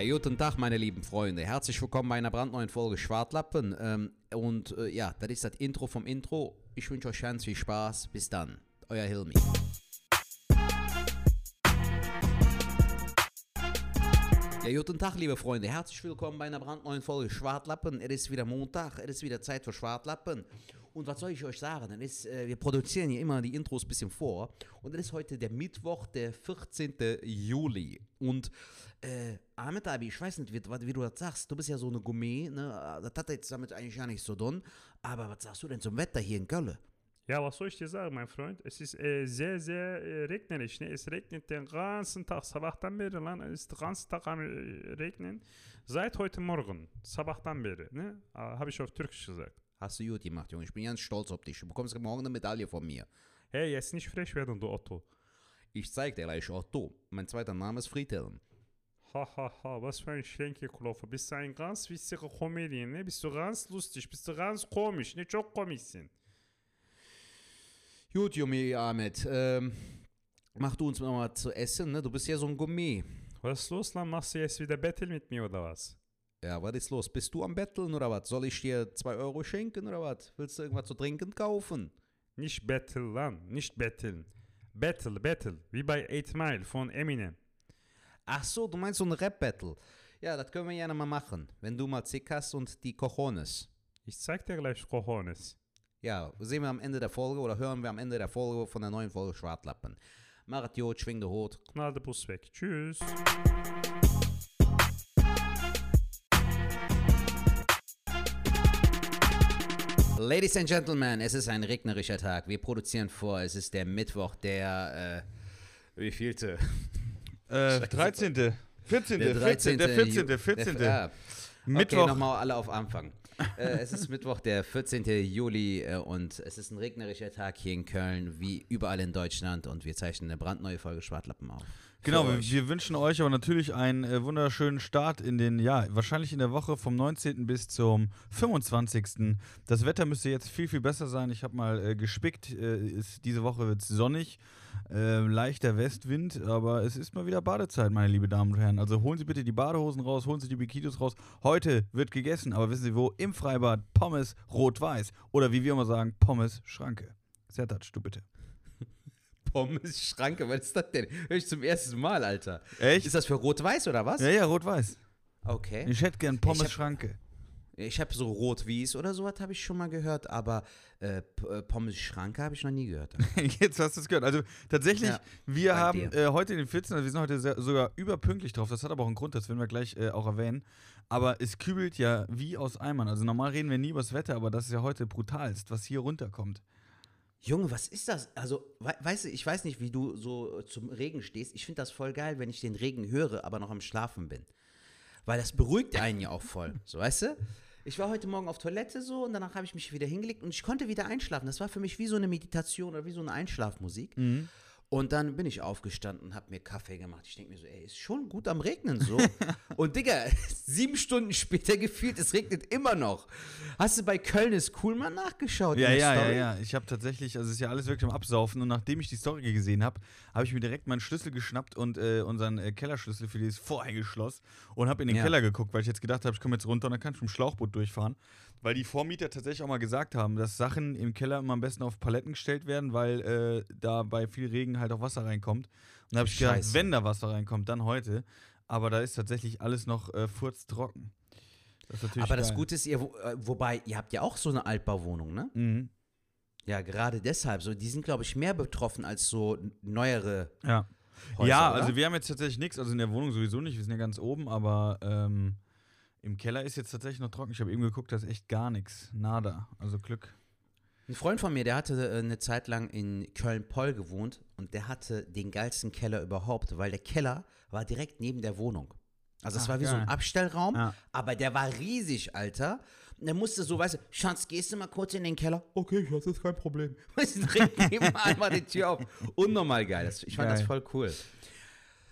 Ja, guten Tag, meine lieben Freunde. Herzlich willkommen bei einer brandneuen Folge Schwartlappen. Ähm, und äh, ja, das ist das Intro vom Intro. Ich wünsche euch ganz viel Spaß. Bis dann. Euer Hilmi. Ja, guten Tag, liebe Freunde. Herzlich willkommen bei einer brandneuen Folge Schwartlappen. Es ist wieder Montag, es ist wieder Zeit für Schwartlappen. Und was soll ich euch sagen? Es ist, äh, wir produzieren ja immer die Intros ein bisschen vor. Und es ist heute der Mittwoch, der 14. Juli. Und äh, Ahmed Abi, ich weiß nicht, wie, wie, du das sagst. Du bist ja so eine Gourmet. Ne? Das hat jetzt damit eigentlich gar nicht so tun. Aber was sagst du denn zum Wetter hier in Köln? Ja, was soll ich dir sagen, mein Freund? Es ist äh, sehr, sehr äh, regnerisch. Ne? Es regnet den ganzen Tag. Sabahtan beri lan. Es ist den ganzen Tag am äh, Regnen. Seit heute Morgen. Sabahtan beri. Ne? Äh, Habe ich auf Türkisch gesagt. Hast du gut gemacht, Junge. Ich bin ganz stolz auf dich. Du bekommst morgen eine Medaille von mir. Hey, jetzt nicht frech werden, du Otto. Ich zeig dir gleich Otto. Mein zweiter Name ist Friedhelm. Hahaha, ha, ha. was für ein Schenkelklopfer. Bist du ein ganz witziger Comedian, ne? Bist du ganz lustig, bist du ganz komisch, ne? Çok komiksin. Gut, Junge Ahmed. Ähm, mach du uns mal zu essen, ne? Du bist ja so ein Gourmet. Was ist los, lan? Machst du jetzt wieder Battle mit mir oder was? Ja, was ist los? Bist du am Betteln oder was? Soll ich dir 2 Euro schenken oder was? Willst du irgendwas zu trinken kaufen? Nicht Battle, lan. Nicht Betteln. Battle, Battle. Wie bei 8 Mile von Eminem. Ach so, du meinst so ein Rap-Battle. Ja, das können wir gerne mal machen. Wenn du mal Zick hast und die Cojones. Ich zeig dir gleich Cojones. Ja, sehen wir am Ende der Folge oder hören wir am Ende der Folge von der neuen Folge Schwartlappen. Macht Jod, schwing den Hut. Knall den Bus weg. Tschüss. Ladies and Gentlemen, es ist ein regnerischer Tag. Wir produzieren vor. Es ist der Mittwoch, der. Äh, wie vielte? Äh, 13. 14. Der 13. 14. Der 14. Ju- 14. Der, ja. Mittwoch. Okay, nochmal alle auf Anfang. äh, es ist Mittwoch, der 14. Juli äh, und es ist ein regnerischer Tag hier in Köln, wie überall in Deutschland und wir zeichnen eine brandneue Folge Schwartlappen auf. Genau, wir, wir wünschen euch aber natürlich einen äh, wunderschönen Start in den, ja, wahrscheinlich in der Woche vom 19. bis zum 25. Das Wetter müsste jetzt viel, viel besser sein. Ich habe mal äh, gespickt. Äh, ist, diese Woche wird es sonnig, äh, leichter Westwind, aber es ist mal wieder Badezeit, meine liebe Damen und Herren. Also holen Sie bitte die Badehosen raus, holen Sie die Bikinis raus. Heute wird gegessen, aber wissen Sie wo? Im Freibad Pommes rot-weiß. Oder wie wir immer sagen, Pommes Schranke. Sertac, du bitte. Pommes Schranke, was ist das denn? Hör ich zum ersten Mal, Alter. Echt? Ist das für Rot-Weiß oder was? Ja, ja, rot-weiß. Okay. Ich hätte gern Ich Pommes hab- Schranke. Ich habe so Rot-Wies oder sowas habe ich schon mal gehört, aber äh, äh, Pommes Schranke habe ich noch nie gehört. Jetzt hast du es gehört. Also tatsächlich, Ja, wir haben äh, heute den 14. Also wir sind heute sehr, sogar überpünktlich drauf. Das hat aber auch einen Grund, das werden wir gleich äh, auch erwähnen. Aber es kübelt ja wie aus Eimern. Also normal reden wir nie über das Wetter, aber das ist ja heute brutalst, was hier runterkommt. Junge, was ist das? Also, we weißt du, ich weiß nicht, wie du so zum Regen stehst. Ich finde das voll geil, wenn ich den Regen höre, aber noch am Schlafen bin. Weil das beruhigt einen ja auch voll. So, weißt du? Ich war heute Morgen auf Toilette so und danach habe ich mich wieder hingelegt und ich konnte wieder einschlafen. Das war für mich wie so eine Meditation oder wie so eine Einschlafmusik. Und dann bin ich aufgestanden, habe mir Kaffee gemacht. Ich denke mir so, ey, ist schon gut am Regnen so. und Digga, sieben Stunden später gefühlt, es regnet immer noch. Hast du bei Köln ist cool mal nachgeschaut? Ja, ja, ja, Story? ja. Ich habe tatsächlich, also es ist ja alles wirklich am Absaufen und nachdem ich die Story gesehen habe, habe ich mir direkt meinen Schlüssel geschnappt und äh, unseren äh, Kellerschlüssel für dieses Vorhängeschloss und habe in den Ja. Keller geguckt, weil ich jetzt gedacht habe, ich komme jetzt runter und dann kann ich mit dem Schlauchboot durchfahren. Weil die Vormieter tatsächlich auch mal gesagt haben, dass Sachen im Keller immer am besten auf Paletten gestellt werden, weil äh, da bei viel Regen halt auch Wasser reinkommt. Und da habe ich gedacht, Scheiße. wenn da Wasser reinkommt, dann heute. Aber da ist tatsächlich alles noch äh, furztrocken. Das ist natürlich Aber das geil. Gute ist, ihr, wo- äh, wobei, ihr habt ja auch so eine Altbauwohnung, ne? Mhm. Ja, gerade deshalb. So, die sind, glaube ich, mehr betroffen als so neuere Ja. Häuser, ja, oder? also wir haben jetzt tatsächlich nichts, also in der Wohnung sowieso nicht, wir sind ja ganz oben, aber ähm, im Keller ist jetzt tatsächlich noch trocken. Ich habe eben geguckt, da ist echt gar nichts. Nada. Also Glück. Ein Freund von mir, der hatte äh, eine Zeit lang in Köln-Poll gewohnt und der hatte den geilsten Keller überhaupt, weil der Keller war direkt neben der Wohnung. Also es Ach, war wie so ein geil. Abstellraum, Ja. aber der war riesig, Alter. Und der musste so, weißt du, Schatz, gehst du mal kurz in den Keller? Okay, das ist kein Problem. Weißt du, direkt nebenan mal die Tür auf. Unnormal geil. Ich fand Geil. das voll cool.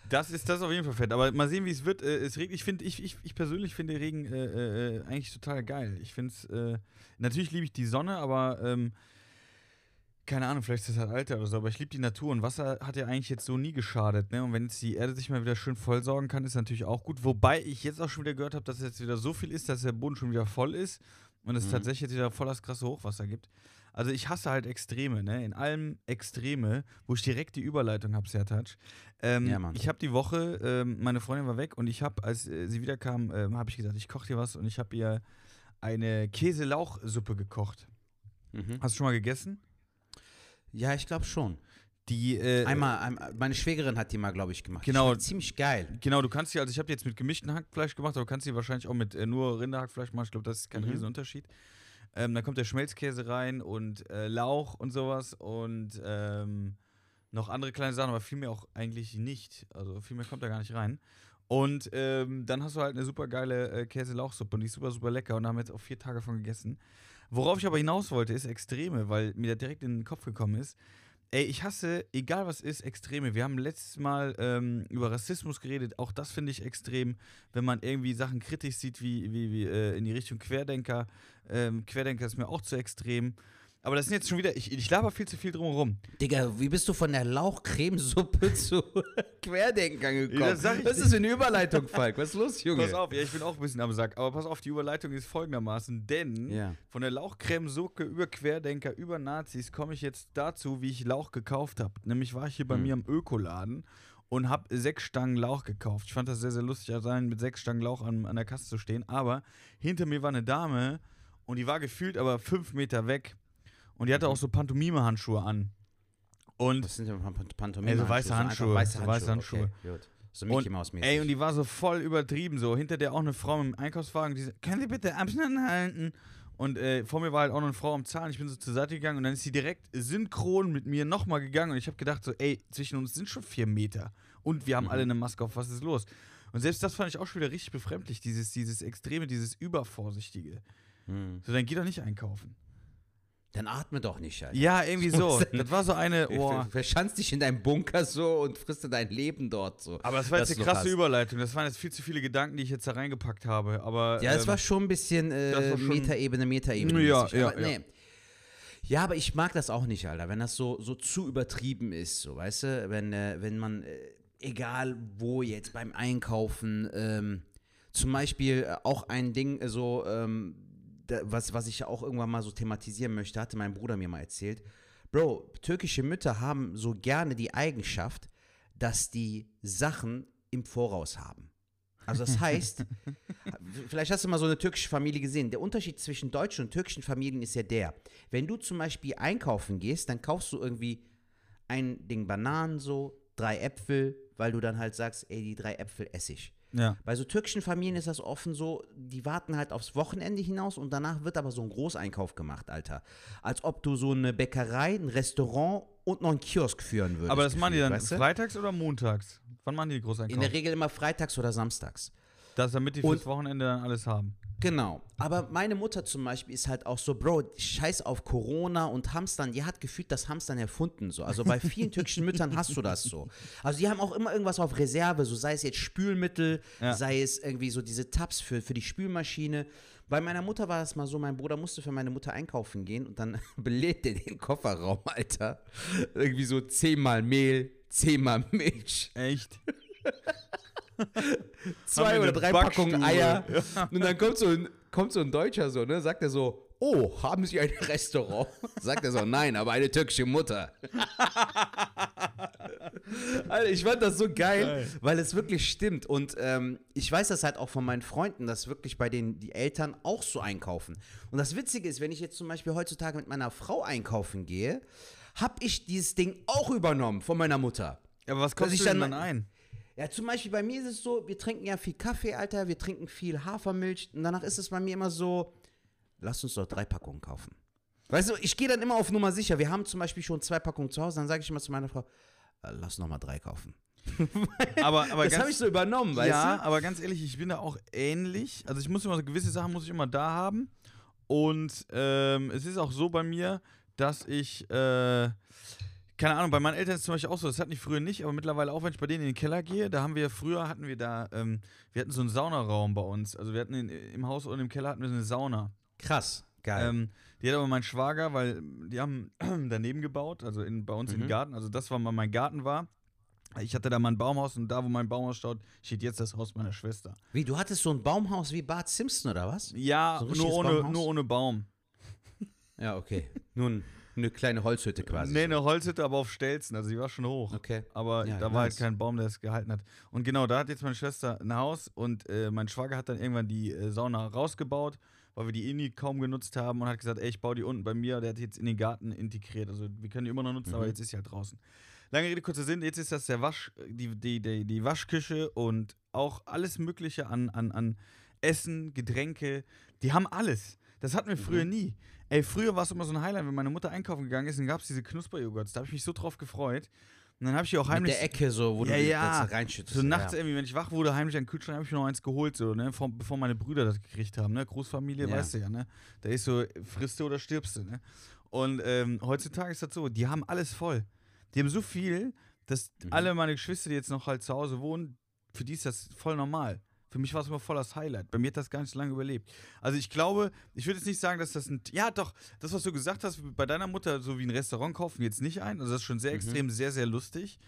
Das ist das ist auf jeden Fall fett. Aber mal sehen, wie es wird. Äh, es regnet. Ich finde, ich, ich, ich persönlich finde Regen äh, äh, eigentlich total geil. Ich finde es, äh, natürlich liebe ich die Sonne, aber ähm, keine Ahnung, vielleicht ist das halt Alter oder so, aber ich liebe die Natur und Wasser hat ja eigentlich jetzt so nie geschadet, ne? Und wenn jetzt die Erde sich mal wieder schön vollsaugen kann, ist natürlich auch gut. Wobei ich jetzt auch schon wieder gehört habe, dass es jetzt wieder so viel ist, dass der Boden schon wieder voll ist und es Mhm. tatsächlich jetzt wieder voll das krasse Hochwasser gibt. Also ich hasse halt Extreme, ne? In allem Extreme, wo ich direkt die Überleitung habe, Sertac. Ähm, Ja, Mann. Ich habe die Woche, ähm, meine Freundin war weg und ich habe, als äh, sie wiederkam, ähm, habe ich gesagt, ich koche dir was und ich habe ihr eine Käselauchsuppe gekocht. Mhm. Hast du schon mal gegessen? Ja, ich glaube schon. Die, äh, Einmal, einmal, meine Schwägerin hat die mal, glaube ich, gemacht. Die Genau. schmeckt ziemlich geil. Genau, du kannst die, also ich habe die jetzt mit gemischten Hackfleisch gemacht, aber du kannst die wahrscheinlich auch mit äh, nur Rinderhackfleisch machen. Ich glaube, das ist kein Mhm. Riesenunterschied. Ähm, dann kommt der Schmelzkäse rein und äh, Lauch und sowas und ähm, noch andere kleine Sachen, aber viel mehr auch eigentlich nicht. Also viel mehr kommt da gar nicht rein. Und ähm, dann hast du halt eine super geile äh, Käse-Lauchsuppe und die ist super, super lecker und da haben wir jetzt auch vier Tage von gegessen. Worauf ich aber hinaus wollte, ist Extreme, weil mir da direkt in den Kopf gekommen ist. Ey, ich hasse, egal was ist, Extreme. Wir haben letztes Mal ähm, über Rassismus geredet. Auch das finde ich extrem, wenn man irgendwie Sachen kritisch sieht, wie, wie, wie äh, in die Richtung Querdenker. Ähm, Querdenker ist mir auch zu extrem. Aber das sind jetzt schon wieder, ich, ich laber viel zu viel drumherum. Digga, wie bist du von der Lauchcremesuppe zu Querdenkern gekommen? Ja, das Was dir. ist eine Überleitung, Falk? Was ist los, Junge? Pass auf, ja, ich bin auch ein bisschen am Sack. Aber pass auf, die Überleitung ist folgendermaßen, denn Ja. von der Lauchcremesuppe über Querdenker, über Nazis komme ich jetzt dazu, wie ich Lauch gekauft habe. Nämlich war ich hier bei Hm. mir am Ökoladen und habe sechs Stangen Lauch gekauft. Ich fand das sehr, sehr lustig, sein, mit sechs Stangen Lauch an, an der Kasse zu stehen. Aber hinter mir war eine Dame und die war gefühlt aber fünf Meter weg. Und die hatte auch so Pantomime-Handschuhe an. Und Was sind denn Pan- Pantomime? Ey, so weiße Handschuhe, Weiße so Handschuhe. weiße Handschuhe. Okay, gut. So Mickey Und- Mouse Ey, und die war so voll übertrieben, so. Hinter der auch eine Frau dem Einkaufswagen, die so, können Sie bitte Abstand halten? Und äh, vor mir war halt auch noch eine Frau am Zahlen. Ich bin so zur Seite gegangen und dann ist sie direkt synchron mit mir nochmal gegangen. Und ich habe gedacht, so, ey, zwischen uns sind schon vier Meter. Und wir haben Mhm. alle eine Maske auf, was ist los? Und selbst das fand ich auch schon wieder richtig befremdlich, dieses, dieses Extreme, dieses Übervorsichtige. Hm. So, dann geh doch nicht einkaufen. Dann atme doch nicht, Alter. Ja, irgendwie so. Das war so eine, oh. Ver- Verschanz dich in deinem Bunker so und frisst dein Leben dort so. Aber das war jetzt eine krasse hast. Überleitung. Das waren jetzt viel zu viele Gedanken, die ich jetzt da reingepackt habe. Aber, Ja, es ähm, war schon ein bisschen äh, Metaebene, Metaebene. Ja, ja, aber, ja. nee. Ja, aber ich mag das auch nicht, Alter, wenn das so, so zu übertrieben ist, so, weißt du, wenn, äh, wenn man, äh, egal wo jetzt beim Einkaufen, ähm, zum Beispiel äh, auch ein Ding, äh, so, ähm, da, was, was ich ja auch irgendwann mal so thematisieren möchte, hatte mein Bruder mir mal erzählt. Bro, türkische Mütter haben so gerne die Eigenschaft, dass die Sachen im Voraus haben. Also das heißt, vielleicht hast du mal so eine türkische Familie gesehen. Der Unterschied zwischen deutschen und türkischen Familien ist ja der, wenn du zum Beispiel einkaufen gehst, dann kaufst du irgendwie ein Ding Bananen so, drei Äpfel, weil du dann halt sagst, ey, die drei Äpfel esse ich. Ja. Bei so türkischen Familien ist das offen so, die warten halt aufs Wochenende hinaus und danach wird aber so ein Großeinkauf gemacht, Alter. Als ob du so eine Bäckerei, ein Restaurant und noch einen Kiosk führen würdest. Aber das machen die gefühlt, dann weißt du? freitags oder montags? Wann machen die die In Großeinkauf? der Regel immer freitags oder samstags. Das, damit die Und- fürs Wochenende dann alles haben. Genau. Aber meine Mutter zum Beispiel ist halt auch so, Bro, scheiß auf Corona und Hamstern. Die hat gefühlt das Hamstern erfunden. So. Also bei vielen türkischen Müttern hast du das so. Also die haben auch immer irgendwas auf Reserve, so sei es jetzt Spülmittel, Ja. sei es irgendwie so diese Tabs für, für die Spülmaschine. Bei meiner Mutter war das mal so, mein Bruder musste für meine Mutter einkaufen gehen und dann belädt der den Kofferraum, Alter. Irgendwie so zehnmal Mehl, zehnmal Milch, Echt? zwei oder drei. Packungen Eier. Und dann kommt so ein, kommt so ein Deutscher so, ne, sagt er so, oh, haben Sie ein Restaurant? Sagt er so, nein, aber eine türkische Mutter. Alter, ich fand das so geil, Geil. weil es wirklich stimmt. Und ähm, ich weiß das halt auch von meinen Freunden, dass wirklich bei denen die Eltern auch so einkaufen. Und das Witzige ist, wenn ich jetzt zum Beispiel heutzutage mit meiner Frau einkaufen gehe, habe ich dieses Ding auch übernommen von meiner Mutter. Aber was kostet denn dann dann ein? Ja, zum Beispiel bei mir ist es so, wir trinken ja viel Kaffee, Alter, wir trinken viel Hafermilch und danach ist es bei mir immer so, lass uns doch drei Packungen kaufen. Weißt du, ich gehe dann immer auf Nummer sicher. Wir haben zum Beispiel schon zwei Packungen zu Hause, dann sage ich immer zu meiner Frau, äh, lass noch mal drei kaufen. Aber, aber das habe ich so übernommen, weißt ja, du? aber ganz ehrlich, ich bin da auch ähnlich. Also ich muss immer, gewisse Sachen muss ich immer da haben. Und ähm, es ist auch so bei mir, dass ich, äh, keine Ahnung, bei meinen Eltern ist es zum Beispiel auch so, das hatten die früher nicht, aber mittlerweile auch, wenn ich bei denen in den Keller gehe, da haben wir, früher hatten wir da, ähm, wir hatten so einen Saunaraum bei uns. Also wir hatten in, im Haus und im Keller hatten wir so eine Sauna. Krass. Geil. Ähm, die hat aber mein Schwager, weil die haben daneben gebaut, also in, bei uns Mhm. im Garten. Also das war mal mein Garten war. Ich hatte da mein Baumhaus und da, wo mein Baumhaus steht, steht jetzt das Haus meiner Schwester. Wie, du hattest so ein Baumhaus wie Bart Simpson oder was? Ja, So ein nur, ohne, Baumhaus? nur ohne Baum. Ja, okay. Nun, eine kleine Holzhütte quasi. nee, eine Holzhütte, aber auf Stelzen, also die war schon hoch. Okay. Aber Ja, da war halt nice. kein Baum, der es gehalten hat. Und genau, da hat jetzt meine Schwester ein Haus und äh, mein Schwager hat dann irgendwann die äh, Sauna rausgebaut, weil wir die Inni kaum genutzt haben und hat gesagt, ey, ich baue die unten bei mir. Der hat die jetzt in den Garten integriert. Also wir können die immer noch nutzen, aber Mhm. jetzt ist sie halt draußen. Lange Rede, kurzer Sinn, jetzt ist das der Wasch, die, die, die, die Waschküche und auch alles Mögliche an, an, an Essen, Getränke. Die haben alles. Das hatten wir früher Mhm. nie. Ey, früher war es immer so ein Highlight, wenn meine Mutter einkaufen gegangen ist, dann gab es diese Knusperjoghurts. Da habe ich mich so drauf gefreut. Und dann habe ich die auch Mit heimlich. der Ecke so, wo Ja, du ja. das reinschüttest. So nachts ja. irgendwie, wenn ich wach wurde, heimlich an den Kühlschrank, habe ich mir noch eins geholt, so, ne, vor, bevor meine Brüder das gekriegt haben, ne, Großfamilie, Ja. weißt du ja, ne, da ist so, frisst du oder stirbst du, ne, und ähm, heutzutage ist das so, die haben alles voll, die haben so viel, dass Mhm. alle meine Geschwister, die jetzt noch halt zu Hause wohnen, für die ist das voll normal. Für mich war es immer voll das Highlight. Bei mir hat das gar nicht so lange überlebt. Also ich glaube, ich würde jetzt nicht sagen, dass das ein. Ja, doch, das, was du gesagt hast, bei deiner Mutter, so wie ein Restaurant kaufen, jetzt nicht ein. Also das ist schon sehr extrem, sehr, sehr lustig.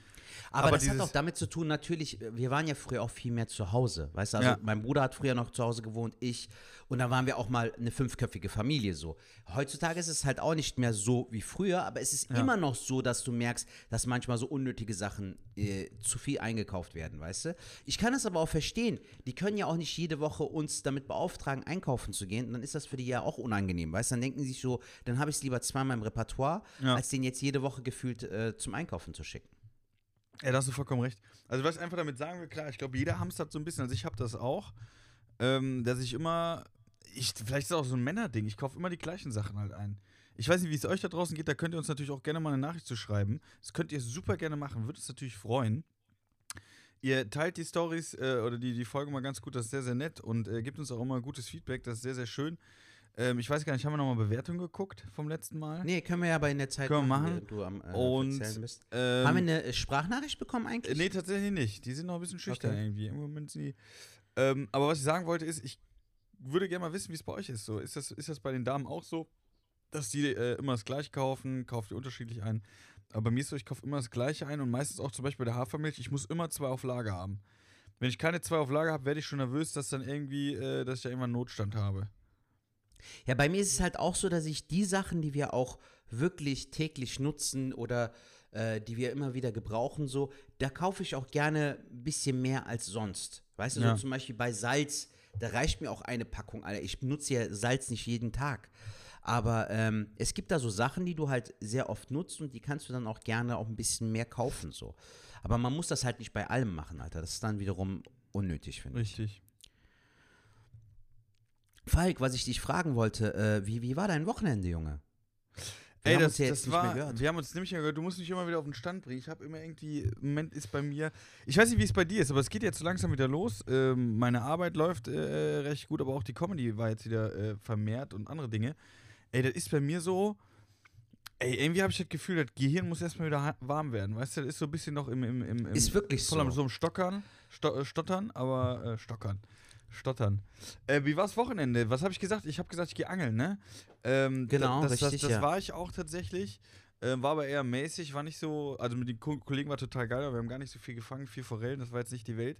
Aber, Aber das hat auch damit zu tun, natürlich, wir waren ja früher auch viel mehr zu Hause. Weißt du, also Ja. mein Bruder hat früher noch zu Hause gewohnt, ich. Und da waren wir auch mal eine fünfköpfige Familie so. Heutzutage ist es halt auch nicht mehr so wie früher, aber es ist Ja. immer noch so, dass du merkst, dass manchmal so unnötige Sachen äh, zu viel eingekauft werden, weißt du? Ich kann das aber auch verstehen. Die können ja auch nicht jede Woche uns damit beauftragen, einkaufen zu gehen. Und dann ist das für die ja auch unangenehm, weißt du? Dann denken die sich so, dann habe ich es lieber zweimal im Repertoire, Ja. als den jetzt jede Woche gefühlt äh, zum Einkaufen zu schicken. Ja, da hast du vollkommen recht. Also, was ich einfach damit sagen will, klar, ich glaube, jeder hamstert so ein bisschen. Also, ich habe das auch, ähm, dass ich immer, ich, vielleicht ist es auch so ein Männerding, ich kaufe immer die gleichen Sachen halt ein. Ich weiß nicht, wie es euch da draußen geht, da könnt ihr uns natürlich auch gerne mal eine Nachricht zu schreiben. Das könnt ihr super gerne machen, würde uns natürlich freuen. Ihr teilt die Stories äh, oder die, die Folge mal ganz gut, das ist sehr, sehr nett und äh, gebt uns auch immer gutes Feedback, das ist sehr, sehr schön. Ähm, ich weiß gar nicht, haben wir nochmal Bewertungen geguckt vom letzten Mal? Nee, können wir ja aber in der Zeit Können wir machen. du am äh, Und, bist. Ähm, Haben wir eine äh, Sprachnachricht bekommen Äh, eigentlich? Nee, tatsächlich nicht. Die sind noch ein bisschen schüchtern Okay. irgendwie. Im Moment sind die. Ähm, aber was ich sagen wollte, ist, ich würde gerne mal wissen, wie es bei euch ist. So, ist das, ist das bei den Damen auch so, dass die äh, immer das gleiche kaufen, kauft ihr unterschiedlich ein? Aber bei mir ist so, ich kaufe immer das gleiche ein und meistens auch zum Beispiel bei der Hafermilch, ich muss immer zwei auf Lager haben. Wenn ich keine zwei auf Lager habe, werde ich schon nervös, dass dann irgendwie, äh, dass ich da irgendwann Notstand habe. Ja, bei mir ist es halt auch so, dass ich die Sachen, die wir auch wirklich täglich nutzen oder äh, die wir immer wieder gebrauchen, so, da kaufe ich auch gerne ein bisschen mehr als sonst. Weißt du, Ja. so zum Beispiel bei Salz, da reicht mir auch eine Packung, Alter. Ich benutze ja Salz nicht jeden Tag. Aber ähm, es gibt da so Sachen, die du halt sehr oft nutzt und die kannst du dann auch gerne auch ein bisschen mehr kaufen, so. Aber man muss das halt nicht bei allem machen, Alter. Das ist dann wiederum unnötig, finde ich. Richtig. Falk, was ich dich fragen wollte, äh, wie, wie war dein Wochenende, Junge? Wir Ey, haben das, uns ja das jetzt nicht war, mehr gehört. wir haben uns nämlich mehr gehört. Du musst mich immer wieder auf den Stand bringen. Ich habe immer irgendwie, im Moment ist bei mir, ich weiß nicht, wie es bei dir ist, aber es geht jetzt so langsam wieder los. Ähm, meine Arbeit läuft äh, recht gut, aber auch die Comedy war jetzt wieder äh, vermehrt und andere Dinge. Ey, das ist bei mir so, ey, irgendwie habe ich das Gefühl, das Gehirn muss erstmal wieder warm werden. Weißt du, das ist so ein bisschen noch im, im, im, im Ist wirklich voll so. so im Stockern, Sto äh, Stottern, aber äh, Stockern. Stottern. Äh, wie war's Wochenende? Was habe ich gesagt? Ich habe gesagt, ich gehe angeln, ne? Ähm, Genau, da, das, richtig, Das, das ja. war ich auch tatsächlich. Ähm, war aber eher mäßig, war nicht so. Also mit den Ko Kollegen war total geil, aber wir haben gar nicht so viel gefangen, viel Forellen, das war jetzt nicht die Welt.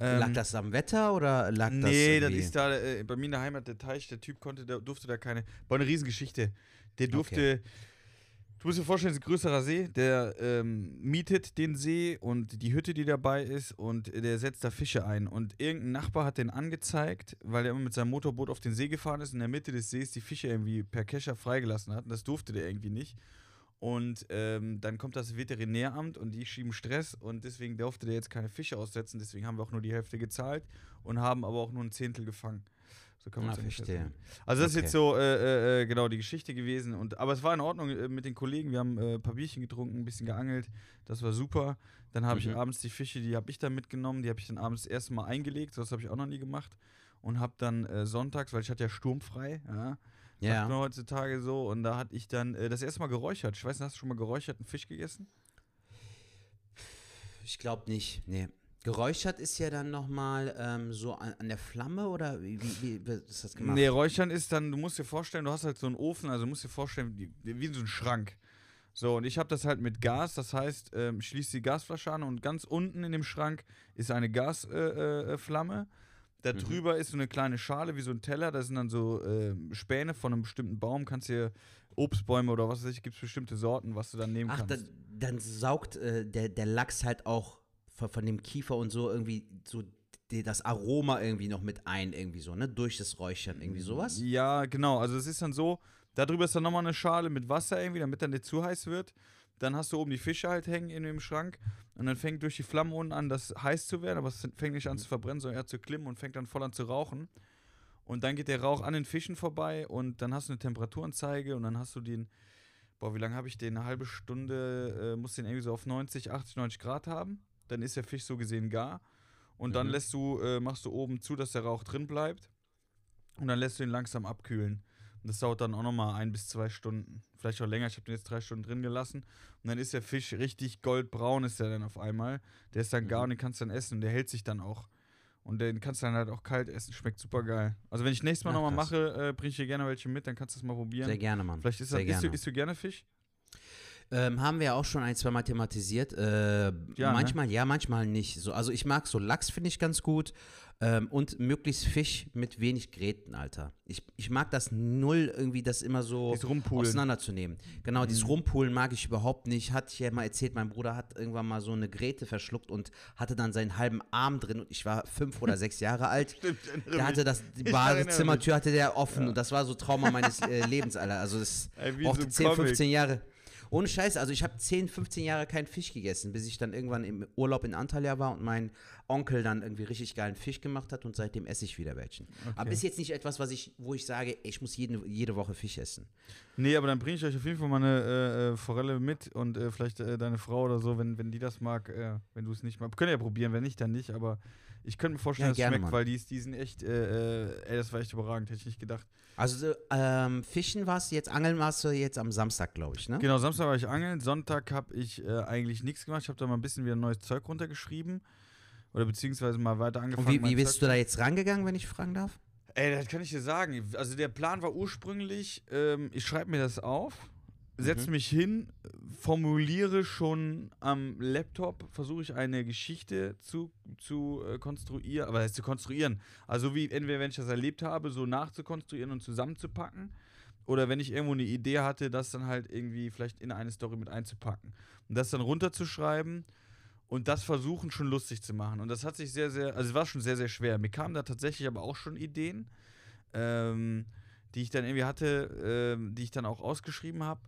Lag Ähm, das am Wetter oder lag das Nee, das ist da äh, bei mir in der Heimat der Teich. Der Typ konnte, der durfte da keine. War eine Riesengeschichte. Der durfte. Du musst dir vorstellen, es ist ein größerer See. Der ähm, mietet den See und die Hütte, die dabei ist, und der setzt da Fische ein. Und irgendein Nachbar hat den angezeigt, weil er immer mit seinem Motorboot auf den See gefahren ist und in der Mitte des Sees die Fische irgendwie per Kescher freigelassen hat. Und das durfte der irgendwie nicht. Und ähm, dann kommt das Veterinäramt und die schieben Stress und deswegen durfte der jetzt keine Fische aussetzen. Deswegen haben wir auch nur die Hälfte gezahlt und haben aber auch nur ein Zehntel gefangen. So kann man Ah, ja nicht verstehe. erzählen. Also das ist Okay. jetzt so äh, äh, äh, genau die Geschichte gewesen. Und, aber es war in Ordnung äh, mit den Kollegen. Wir haben äh, ein paar Bierchen getrunken, ein bisschen geangelt. Das war super. Dann habe ich Mhm. abends die Fische, die habe ich dann mitgenommen. Die habe ich dann abends das erste Mal eingelegt. Das habe ich auch noch nie gemacht. Und habe dann äh, sonntags, weil ich hatte ja sturmfrei, ja, sagt man Ja. heutzutage so. Und da hatte ich dann äh, das erste Mal geräuchert. Ich weiß nicht, hast du schon mal geräucherten Fisch gegessen? Ich glaube nicht. Nee. Geräuchert ist ja dann nochmal ähm, so an, an der Flamme oder wie, wie, wie ist das gemacht? Nee, Räuchern ist dann, du musst dir vorstellen, du hast halt so einen Ofen, also du musst dir vorstellen, wie, wie so ein Schrank. So, und ich habe das halt mit Gas, das heißt, ähm, ich schließe die Gasflasche an und ganz unten in dem Schrank ist eine Gasflamme. Äh, äh, Flamme. Da drüber ist so eine kleine Schale wie so ein Teller, da sind dann so äh, Späne von einem bestimmten Baum, kannst dir Obstbäume oder was weiß ich, gibt es bestimmte Sorten, was du dann nehmen Ach, kannst. dann, dann saugt äh, der, der Lachs halt auch von, von dem Kiefer und so irgendwie so das Aroma irgendwie noch mit ein, irgendwie so, ne? Durch das Räuchern, irgendwie sowas. Ja, genau. Also es ist dann so, darüber ist dann nochmal eine Schale mit Wasser irgendwie, damit dann nicht zu heiß wird. Dann hast du oben die Fische halt hängen in dem Schrank und dann fängt durch die Flammen unten an, das heiß zu werden, aber es fängt nicht an zu verbrennen, sondern eher zu klimmen und fängt dann voll an zu rauchen. Und dann geht der Rauch an den Fischen vorbei und dann hast du eine Temperaturanzeige und dann hast du den, boah, wie lange habe ich den? Eine halbe Stunde, äh, musst den irgendwie so auf 90, 80, 90 Grad haben. Dann ist der Fisch so gesehen gar. Und dann Mhm. lässt du, äh, machst du oben zu, dass der Rauch drin bleibt. Und dann lässt du ihn langsam abkühlen. Und das dauert dann auch nochmal ein bis zwei Stunden. Vielleicht auch länger. Ich habe den jetzt drei Stunden drin gelassen. Und dann ist der Fisch richtig goldbraun, ist der dann auf einmal. Der ist dann gar Mhm. und den kannst du dann essen. Und der hält sich dann auch. Und den kannst du dann halt auch kalt essen. Schmeckt super geil. Also, wenn ich nächstes Mal nochmal mache, äh, bringe ich dir gerne welche mit. Dann kannst du es mal probieren. Sehr gerne, Mann. Vielleicht ist Sehr das. Isst du, gerne. isst du gerne Fisch? Ähm, haben wir ja auch schon ein, zwei Mal thematisiert. Äh, Ja, ne? manchmal ja, manchmal nicht. So, also ich mag so Lachs, finde ich ganz gut. Ähm, und möglichst Fisch mit wenig Gräten, Alter. Ich, ich mag das null, irgendwie das immer so auseinanderzunehmen. Genau, dieses Rumpulen mag ich überhaupt nicht. Hatte ich ja mal erzählt, mein Bruder hat irgendwann mal so eine Gräte verschluckt und hatte dann seinen halben Arm drin und ich war fünf oder sechs Jahre alt. Stimmt, Der hatte das, die Badezimmertür hatte der offen und das war so Trauma meines äh, Lebens, Alter. Also das Ey, brauchte so einem 10, Comic. 15 Jahre. Ohne Scheiße, also ich habe 10, 15 Jahre keinen Fisch gegessen, bis ich dann irgendwann im Urlaub in Antalya war und mein Onkel dann irgendwie richtig geilen Fisch gemacht hat und seitdem esse ich wieder welchen. Aber ist jetzt nicht etwas, was ich, wo ich sage, ich muss jeden, jede Woche Fisch essen. Nee, aber dann bringe ich euch auf jeden Fall mal eine äh, äh, Forelle mit und äh, vielleicht äh, deine Frau oder so, wenn, wenn die das mag, äh, wenn du es nicht magst. Könnt ihr ja probieren, wenn nicht, dann nicht, aber ich könnte mir vorstellen, Ja, dass es schmeckt, Mann. weil die, die sind echt, äh, äh, ey, das war echt überragend, hätte ich nicht gedacht. Also ähm, Fischen warst du jetzt, Angeln warst du jetzt am Samstag, glaube ich, ne? Genau, Samstag war ich angeln, Sonntag habe ich äh, eigentlich nichts gemacht, ich habe da mal ein bisschen wieder neues Zeug runtergeschrieben oder beziehungsweise mal weiter angefangen. Und wie, wie bist Zeug du da jetzt rangegangen, wenn ich fragen darf? Ey, das kann ich dir sagen. Also der Plan war ursprünglich, ähm, ich schreibe mir das auf, setze Mhm. mich hin, formuliere schon am Laptop, versuche ich eine Geschichte zu, zu äh, konstruieren, aber heißt zu konstruieren. Also wie entweder wenn ich das erlebt habe, so nachzukonstruieren und zusammenzupacken. Oder wenn ich irgendwo eine Idee hatte, das dann halt irgendwie vielleicht in eine Story mit einzupacken. Und das dann runterzuschreiben und das versuchen schon lustig zu machen. Und das hat sich sehr, sehr, also es war schon sehr, sehr schwer. Mir kamen da tatsächlich aber auch schon Ideen, ähm, die ich dann irgendwie hatte, ähm, die ich dann auch ausgeschrieben habe.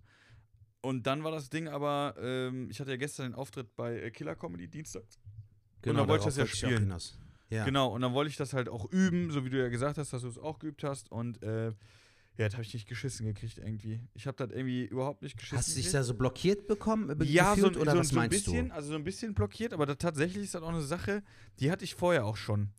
Und dann war das Ding aber, ähm, ich hatte ja gestern den Auftritt bei äh, Killer Comedy Dienstag. dann wollte ich das ja spielen. Ja. Genau, und dann wollte ich das halt auch üben, so wie du ja gesagt hast, dass du es auch geübt hast. Und äh, ja, das habe ich nicht geschissen gekriegt irgendwie. Ich habe das irgendwie überhaupt nicht geschissen Hast du dich da so blockiert bekommen? Ja, so, gefühlt, oder so, was so ein bisschen, du? also so ein bisschen blockiert, aber da, tatsächlich ist das auch eine Sache, die hatte ich vorher auch schon.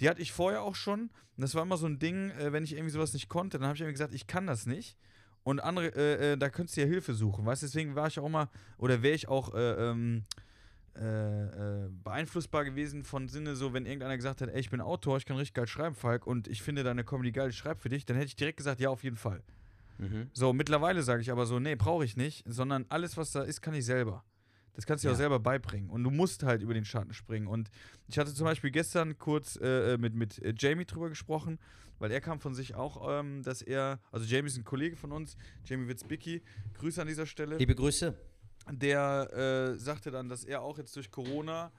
Die hatte ich vorher auch schon. Und das war immer so ein Ding, äh, wenn ich irgendwie sowas nicht konnte, dann habe ich irgendwie gesagt, ich kann das nicht. Und andere, äh, äh, da könntest du ja Hilfe suchen, weißt du? Deswegen war ich auch mal, oder wäre ich auch äh, ähm, äh, äh, beeinflussbar gewesen von Sinne, so, wenn irgendeiner gesagt hat, ey, ich bin Autor, ich kann richtig geil schreiben, Falk, und ich finde deine Comedy geil, ich schreibe für dich, dann hätte ich direkt gesagt, ja, auf jeden Fall. Mhm. So, mittlerweile sage ich aber so, nee, brauche ich nicht, sondern alles, was da ist, kann ich selber. Das kannst du dir Ja. auch selber beibringen. Und du musst halt über den Schatten springen. Und ich hatte zum Beispiel gestern kurz äh, mit, mit äh, Jamie drüber gesprochen, weil er kam von sich auch, ähm, dass er, also Jamie ist ein Kollege von uns, Jamie Witzbicki, Grüße an dieser Stelle Liebe Grüße. der äh, sagte dann, dass er auch jetzt durch Corona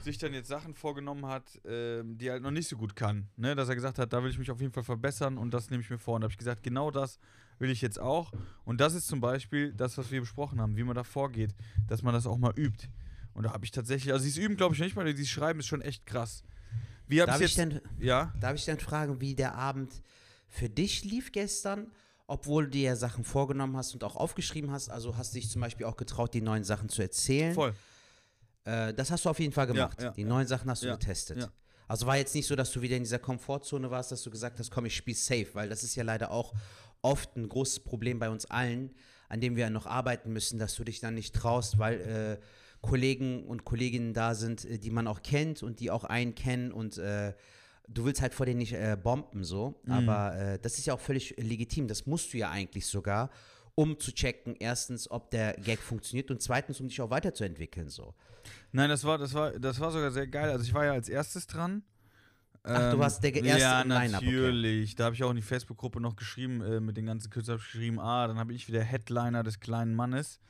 sich dann jetzt Sachen vorgenommen hat, ähm, die er halt noch nicht so gut kann. Ne? Dass er gesagt hat, da will ich mich auf jeden Fall verbessern und das nehme ich mir vor. Und da habe ich gesagt, genau das will ich jetzt auch. Und das ist zum Beispiel das, was wir besprochen haben, wie man da vorgeht, dass man das auch mal übt. Und da habe ich tatsächlich, also dieses Üben glaube ich nicht mal, dieses Schreiben ist schon echt krass. Wie Darf ich jetzt... denn, ja? darf ich denn fragen, wie der Abend für dich lief gestern? Obwohl du dir ja Sachen vorgenommen hast und auch aufgeschrieben hast. Also hast du dich zum Beispiel auch getraut, die neuen Sachen zu erzählen. Voll. Äh, das hast du auf jeden Fall gemacht. ja, die ja. neuen Sachen hast du Ja, getestet. ja. Also war jetzt nicht so, dass du wieder in dieser Komfortzone warst, dass du gesagt hast, komm, ich spiele safe, weil das ist ja leider auch oft ein großes Problem bei uns allen, an dem wir noch arbeiten müssen, dass du dich dann nicht traust, weil äh, Kollegen und Kolleginnen da sind, äh, die man auch kennt und die auch einen kennen und äh, du willst halt vor denen nicht äh, bomben so, Mhm. aber äh, das ist ja auch völlig legitim, das musst du ja eigentlich sogar, um zu checken, erstens, ob der Gag funktioniert und zweitens, um dich auch weiterzuentwickeln so. Nein, das war, das war, das war sogar sehr geil. Also ich war ja als erstes dran. Ach, du warst der erste ja, im Line-Up, okay. natürlich. Da habe ich auch in die Facebook-Gruppe noch geschrieben, äh, mit den ganzen Künstlern geschrieben, ah, dann habe ich wieder Headliner des kleinen Mannes.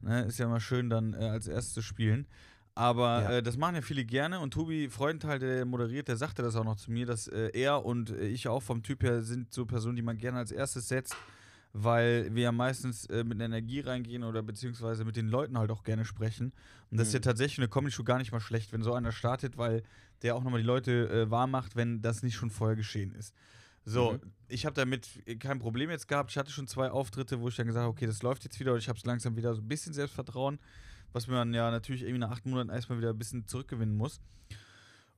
Ne, ist ja immer schön, dann äh, als erstes zu spielen. Aber Ja. äh, das machen ja viele gerne und Tobi Freudenthal, der moderiert, der sagte das auch noch zu mir, dass äh, er und äh, ich auch vom Typ her sind so Personen, die man gerne als erstes setzt, weil wir ja meistens äh, mit einer Energie reingehen oder beziehungsweise mit den Leuten halt auch gerne sprechen. Und das ist ja Mhm. tatsächlich eine Comedy-Show gar nicht mal schlecht, wenn so einer startet, weil der auch nochmal die Leute äh, warm macht, wenn das nicht schon vorher geschehen ist. So, Mhm. ich habe damit kein Problem jetzt gehabt. Ich hatte schon zwei Auftritte, wo ich dann gesagt habe, okay, das läuft jetzt wieder und ich habe langsam wieder so ein bisschen Selbstvertrauen, was man ja natürlich irgendwie nach acht Monaten erstmal wieder ein bisschen zurückgewinnen muss.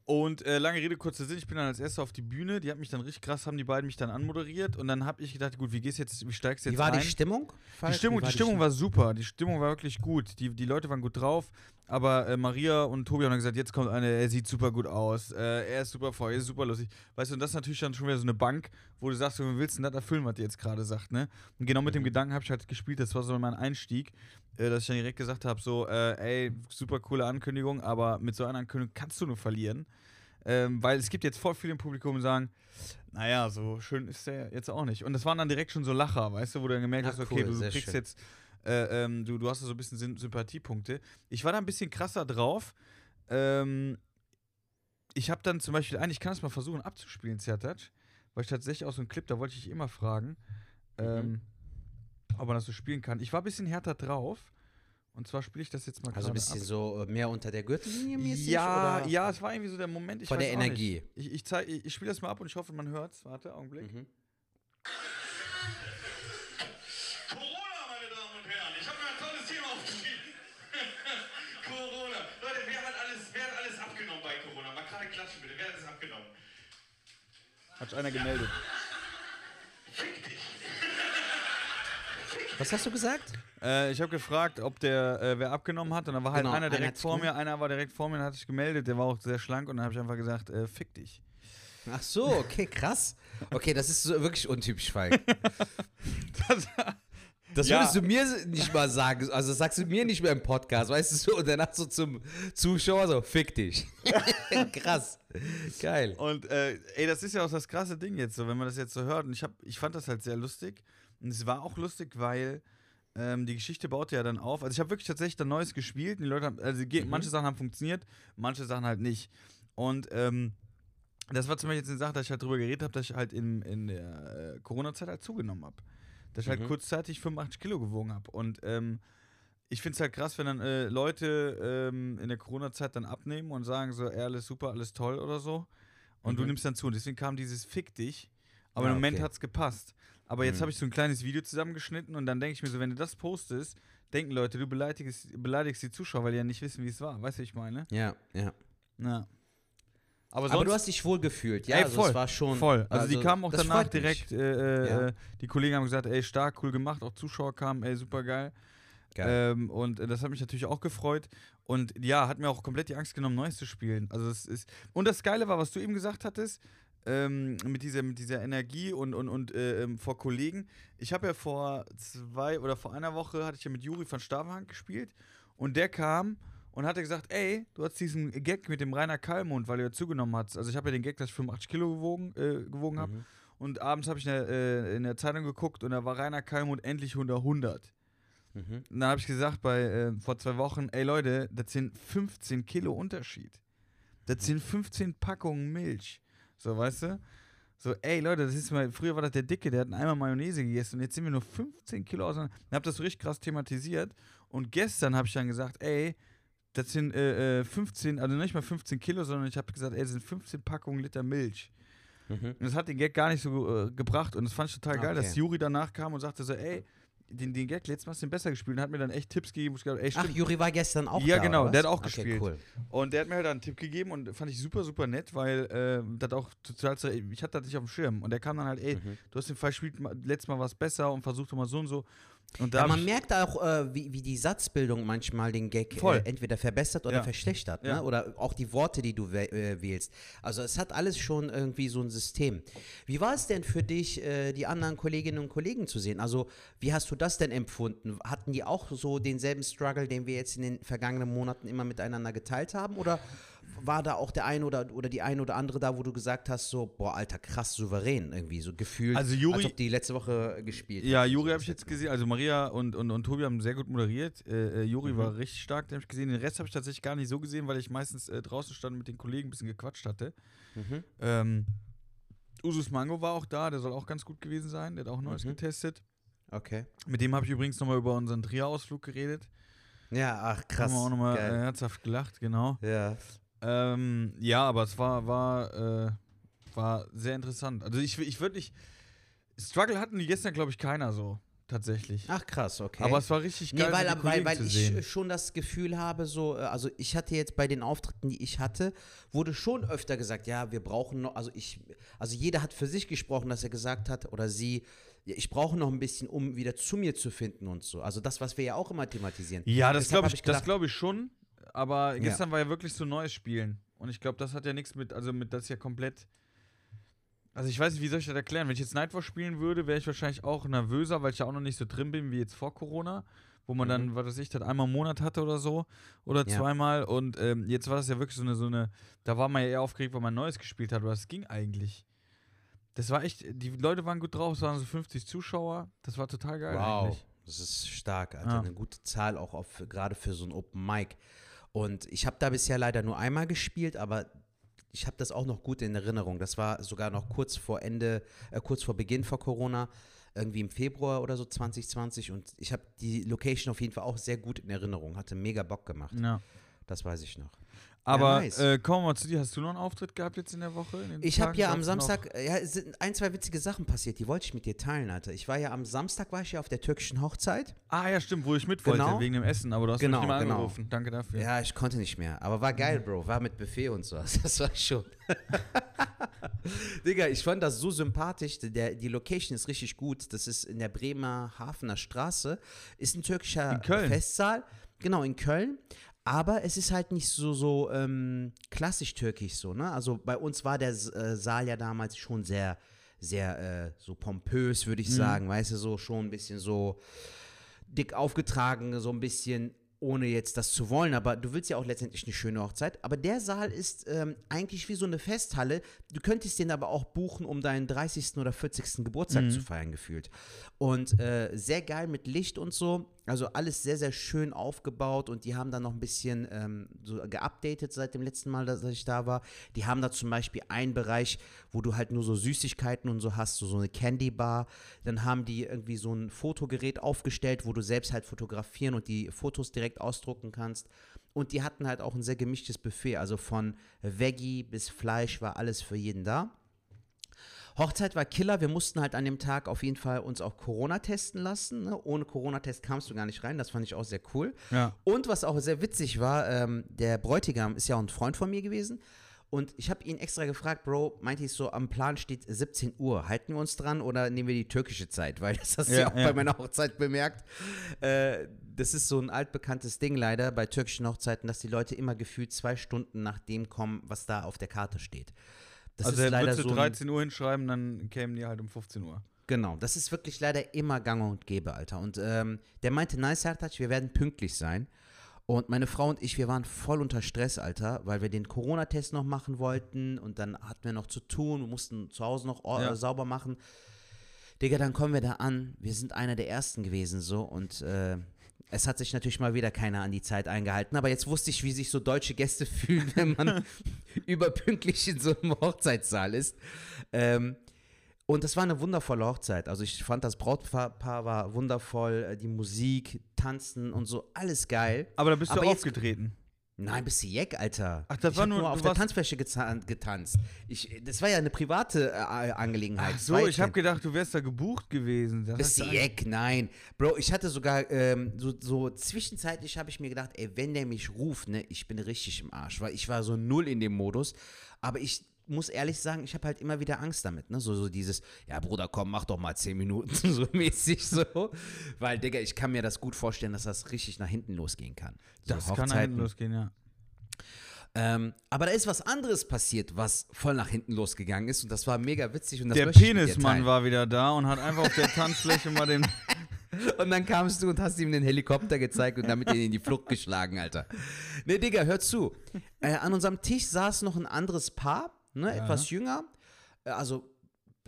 Und äh, lange Rede, kurzer Sinn, ich bin dann als erster auf die Bühne, die hat mich dann richtig krass, haben die beiden mich dann anmoderiert und dann habe ich gedacht, gut, wie gehst jetzt, wie steigst du jetzt Wie war ein? die Stimmung? Die? Stimmung, die Stimmung Stimmung? war super. Die Stimmung war wirklich gut. Die, die Leute waren gut drauf. Aber äh, Maria und Tobi haben dann gesagt, jetzt kommt eine, er sieht super gut aus, äh, er ist super voll, er ist super lustig. Weißt du, und das ist natürlich dann schon wieder so eine Bank, wo du sagst, du willst denn das erfüllen, was die jetzt gerade sagt, ne? Und genau mit dem Mhm. Gedanken habe ich halt gespielt, das war so mein Einstieg, äh, dass ich dann direkt gesagt habe, so, äh, ey, super coole Ankündigung, aber mit so einer Ankündigung kannst du nur verlieren. Ähm, weil es gibt jetzt voll viele im Publikum, die sagen, naja, so schön ist der jetzt auch nicht. Und das waren dann direkt schon so Lacher, weißt du, wo du dann gemerkt Ach, hast, okay, cool, du, kriegst schön. jetzt, äh, ähm, du, du hast da so ein bisschen Sym Sympathiepunkte. Ich war da ein bisschen krasser drauf. Ähm, ich habe dann zum Beispiel, eigentlich kann es mal versuchen abzuspielen, Zertac, weil ich tatsächlich auch so einen Clip, da wollte ich immer fragen, ähm, ob man das so spielen kann. Ich war ein bisschen härter drauf. Und zwar spiele ich das jetzt mal Also ein bisschen ab. so äh, mehr unter der Gürtellinie mäßig? Ja, oder? ja, es war irgendwie so der Moment. Ich Von der auch nicht. Energie. Ich, ich, ich, ich spiele das mal ab und ich hoffe, man hört es. Warte, Augenblick. Mhm. Corona, meine Damen und Herren. Ich habe mir ein tolles Thema aufgeschrieben. Corona. Leute, wer hat, alles, wer hat alles abgenommen bei Corona? Mal gerade klatschen bitte. Wer hat alles abgenommen? Hat sich einer gemeldet. Fick dich. Was hast du gesagt? Äh, ich habe gefragt, ob der äh, wer abgenommen hat und dann war halt Genau, einer einer direkt hat's vor mir, einer war direkt vor mir und hat sich gemeldet, der war auch sehr schlank und dann habe ich einfach gesagt, äh, fick dich. Ach so, okay, krass. Okay, das ist so wirklich untypisch, Falk. Das, Das Ja. würdest du mir nicht mal sagen. Also das sagst du mir nicht mehr im Podcast, weißt du so? Und danach so zum Zuschauer so, fick dich. krass. Geil. und äh, ey, das ist ja auch das krasse Ding jetzt so, wenn man das jetzt so hört und ich, hab, ich fand das halt sehr lustig und es war auch lustig, weil ähm, die Geschichte baute ja dann auf. Also ich habe wirklich tatsächlich dann Neues gespielt und die Leute haben, also Mhm. manche Sachen haben funktioniert, manche Sachen halt nicht. Und ähm, das war zum Beispiel jetzt eine Sache, dass ich halt drüber geredet habe, dass ich halt in, in der äh, Corona-Zeit halt zugenommen habe. Dass ich halt Mhm. kurzzeitig 85 Kilo gewogen habe. Und ähm, ich finde es halt krass, wenn dann äh, Leute ähm, in der Corona-Zeit dann abnehmen und sagen so, ey, alles super, alles toll oder so. Und du Mhm. nimmst dann zu. Und deswegen kam dieses Fick dich. Aber Ja, im Moment okay. hat es gepasst. Aber jetzt Mhm. habe ich so ein kleines Video zusammengeschnitten und dann denke ich mir so, wenn du das postest, denken Leute, du beleidigst, beleidigst die Zuschauer, weil die ja nicht wissen, wie es war. Weißt du, ich meine? Ja, ja. Ja. Aber, Aber du hast dich wohl gefühlt, ja? Ey, also voll, es war schon. voll. Also, die kamen auch das danach direkt, äh, äh, Ja. äh, die Kollegen haben gesagt, ey, stark, cool gemacht, auch Zuschauer kamen, ey, super geil. Geil. Ähm, und äh, das hat mich natürlich auch gefreut. Und ja, hat mir auch komplett die Angst genommen, Neues zu spielen. Also es ist. Und das Geile war, was du eben gesagt hattest, ähm, mit, dieser, mit dieser Energie und, und, und äh, ähm, vor Kollegen. Ich habe ja vor zwei oder vor einer Woche hatte ich ja mit Juri von Stavenhang gespielt und der kam und hatte gesagt, ey, du hast diesen Gag mit dem Rainer Kallmund, weil du ja zugenommen hast. Also ich habe ja den Gag, dass ich 85 Kilo gewogen, äh, gewogen habe. Mhm. Und abends habe ich in der, äh, in der Zeitung geguckt und da war Rainer Kallmund endlich unter 100. Mhm. Und dann habe ich gesagt, bei, äh, vor zwei Wochen, ey Leute, das sind 15 Kilo Unterschied. Das sind 15 Packungen Milch. So, weißt du? So, ey Leute, das ist mal, früher war das der Dicke, der hat einmal Mayonnaise gegessen und jetzt sind wir nur 15 Kilo auseinander. Ich habe das so richtig krass thematisiert und gestern habe ich dann gesagt, ey, das sind äh, äh, 15, also nicht mal 15 Kilo, sondern ich habe gesagt, ey, das sind 15 Packungen Liter Milch. Mhm. Und das hat den Gag gar nicht so äh, gebracht. Und das fand ich total geil, Okay. dass Juri danach kam und sagte so, ey, den, den Gag letztes Mal hast du den besser gespielt und hat mir dann echt Tipps gegeben, wo ich gedacht, ey, Ach. Juri war gestern auch Ja, da, genau, der was? hat auch okay, gespielt. Cool. Und der hat mir halt einen Tipp gegeben und fand ich super, super nett, weil äh, das auch total, ich hatte das nicht auf dem Schirm. Und der kam dann halt, ey, Mhm. du hast den Fall gespielt, letztes Mal war es besser und versuch doch mal so und so. Ja, man merkt auch, äh, wie, wie die Satzbildung manchmal den Gag äh, entweder verbessert oder Ja. verschlechtert. Ja. Ne? Oder auch die Worte, die du äh, wählst. Also es hat alles schon irgendwie so ein System. Wie war es denn für dich, äh, die anderen Kolleginnen und Kollegen zu sehen? Also wie hast du das denn empfunden? Hatten die auch so denselben Struggle, den wir jetzt in den vergangenen Monaten immer miteinander geteilt haben? Oder war da auch der eine oder, oder die eine oder andere da, wo du gesagt hast, so, boah, Alter, krass souverän irgendwie, so gefühlt, Also Juri- als ob die letzte Woche gespielt ja, Juri habe ich jetzt gesehen, also Maria und, und, und Tobi haben sehr gut moderiert. Äh, äh, Juri Mhm. war richtig stark, den habe ich gesehen. Den Rest habe ich tatsächlich gar nicht so gesehen, weil ich meistens äh, draußen stand und mit den Kollegen ein bisschen gequatscht hatte. Mhm. Ähm, Usus Mango war auch da, der soll auch ganz gut gewesen sein, der hat auch Neues Mhm. getestet. Okay. Mit dem habe ich übrigens nochmal über unseren Trier-Ausflug geredet. Ja, ach krass. Haben wir auch nochmal äh, Geil. herzhaft gelacht, genau. ja. Ähm, ja, aber es war, war, äh, war sehr interessant. Also ich, ich würde nicht. Struggle hatten die gestern, glaube ich, keiner so, tatsächlich. Ach krass, okay. Aber es war richtig nee, geil, weil, so weil, weil ich sehen. schon das Gefühl habe, so, äh, also ich hatte jetzt bei den Auftritten, die ich hatte, wurde schon öfter gesagt, ja, wir brauchen noch, also ich, also jeder hat für sich gesprochen, dass er gesagt hat, oder sie, ja, ich brauche noch ein bisschen, um wieder zu mir zu finden und so. Also das, was wir ja auch immer thematisieren. Ja, das glaube ich, ich das gedacht- glaube ich schon. Aber gestern war ja wirklich so neues Spielen. Und ich glaube, das hat ja nichts mit, also mit das ja komplett. Also ich weiß nicht, wie soll ich das erklären? Wenn ich jetzt Nightwatch spielen würde, wäre ich wahrscheinlich auch nervöser, weil ich ja auch noch nicht so drin bin wie jetzt vor Corona, wo man dann, was weiß ich, das einmal im Monat hatte oder so oder Mhm. Ja. zweimal. Und ähm, jetzt war das ja wirklich so eine, so eine, da war man ja eher aufgeregt, weil man Neues gespielt hat, aber es ging eigentlich. Das war echt, die Leute waren gut drauf, es waren so 50 Zuschauer, das war total geil Wow, eigentlich. das ist stark, Alter. Ja. Eine gute Zahl auch auf, gerade für so ein Open Mic. Und ich habe da bisher leider nur einmal gespielt, aber ich habe das auch noch gut in Erinnerung. Das war sogar noch kurz vor Ende, äh, kurz vor Beginn vor Corona, irgendwie im Februar oder so 2020. Und ich habe die Location auf jeden Fall auch sehr gut in Erinnerung. Hatte mega Bock gemacht. Ja. Das weiß ich noch. Aber nice. äh, kommen wir mal zu dir. Hast du noch einen Auftritt gehabt jetzt in der Woche? In Ich habe ja am Samstag, ja, es sind ein, zwei witzige Sachen passiert, die wollte ich mit dir teilen, Alter. Ich war ja am Samstag, war ich ja auf der türkischen Hochzeit. Ah, ja, stimmt, wo ich mit wollte, Genau. wegen dem Essen, aber du hast Genau, mich nicht mal genau. angerufen. Danke dafür. Ja, ich konnte nicht mehr. Aber war geil, Bro. War mit Buffet und so. Das war schon. Digga, ich fand das so sympathisch. Der, die Location ist richtig gut. Das ist in der Bremer Hafener Straße. Ist ein türkischer In Köln. Festsaal. Genau, in Köln. Aber es ist halt nicht so, so ähm, klassisch türkisch so, ne? Also bei uns war der äh, Saal ja damals schon sehr, sehr äh, so pompös, würde ich sagen. Weißt du, so schon ein bisschen so dick aufgetragen, so ein bisschen, ohne jetzt das zu wollen, aber du willst ja auch letztendlich eine schöne Hochzeit. Aber der Saal ist ähm, eigentlich wie so eine Festhalle. Du könntest den aber auch buchen, um deinen 30. oder 40. Geburtstag zu feiern, gefühlt. Und äh, sehr geil mit Licht und so. Also alles sehr, sehr schön aufgebaut und die haben da noch ein bisschen ähm, so geupdatet seit dem letzten Mal, dass ich da war. Die haben da zum Beispiel einen Bereich, wo du halt nur so Süßigkeiten und so hast, so, so eine Candy Bar. Dann haben die irgendwie so ein Fotogerät aufgestellt, wo du selbst halt fotografieren und die Fotos direkt ausdrucken kannst. Und die hatten halt auch ein sehr gemischtes Buffet, also von Veggie bis Fleisch war alles für jeden da. Hochzeit war Killer. Wir mussten halt an dem Tag auf jeden Fall uns auch Corona testen lassen. Ne? Ohne Corona-Test kamst du gar nicht rein. Das fand ich auch sehr cool. Ja. Und was auch sehr witzig war, ähm, der Bräutigam ist ja auch ein Freund von mir gewesen. Und ich habe ihn extra gefragt, Bro, meinte ich so, am Plan steht 17 Uhr. Halten wir uns dran oder nehmen wir die türkische Zeit? Weil das hast du ja, Ja, auch ja. bei meiner Hochzeit bemerkt. Äh, das ist so ein altbekanntes Ding leider bei türkischen Hochzeiten, dass die Leute immer gefühlt zwei Stunden nach dem kommen, was da auf der Karte steht. Das also ist er leider so ein- 13 Uhr hinschreiben, dann kämen die halt um 15 Uhr. Genau, das ist wirklich leider immer gang und gäbe, Alter. Und ähm, der meinte, nice, Sertac, wir werden pünktlich sein. Und meine Frau und ich, wir waren voll unter Stress, Alter, weil wir den Corona-Test noch machen wollten und dann hatten wir noch zu tun, wir mussten zu Hause noch Ja. äh, sauber machen. Digga, dann kommen wir da an. Wir sind einer der Ersten gewesen, so. Und äh, es hat sich natürlich mal wieder keiner an die Zeit eingehalten. Aber jetzt wusste ich, wie sich so deutsche Gäste fühlen, wenn man überpünktlich in so einem Hochzeitssaal ist. Ähm, und das war eine wundervolle Hochzeit. Also ich fand das Brautpaar Paar war wundervoll, äh, die Musik, Tanzen und so, alles geil. Aber da bist Aber du jetzt- aufgetreten. Nein, bist du Jeck, Alter. Ach, das ich war hab nur- nur auf der Tanzfläche getanzt. Ich, das war ja eine private äh, Angelegenheit. Ach so, ich habe gedacht, du wärst da gebucht gewesen. Das Bist du Jeck? Nein. Bro, ich hatte sogar ähm, so, so zwischenzeitlich habe ich mir gedacht, ey, wenn der mich ruft, ne, ich bin richtig im Arsch, weil ich war so null in dem Modus. Aber ich muss ehrlich sagen, ich habe halt immer wieder Angst damit, ne? So, so dieses, ja Bruder, komm, mach doch mal zehn Minuten, so mäßig so. Weil, Digga, ich kann mir das gut vorstellen, dass das richtig nach hinten losgehen kann. So Das kann nach Hochzeiten. hinten losgehen, ja. Ähm, aber da ist was anderes passiert, was voll nach hinten losgegangen ist und das war mega witzig und das Der Penismann war wieder da und hat einfach auf der Tanzfläche mal den. Und dann kamst du und hast ihm den Helikopter gezeigt und damit ihn in die Flucht geschlagen, Alter. Ne, Digga, hör zu. Äh, an unserem Tisch saß noch ein anderes Paar, ne, etwas jünger. Äh, also,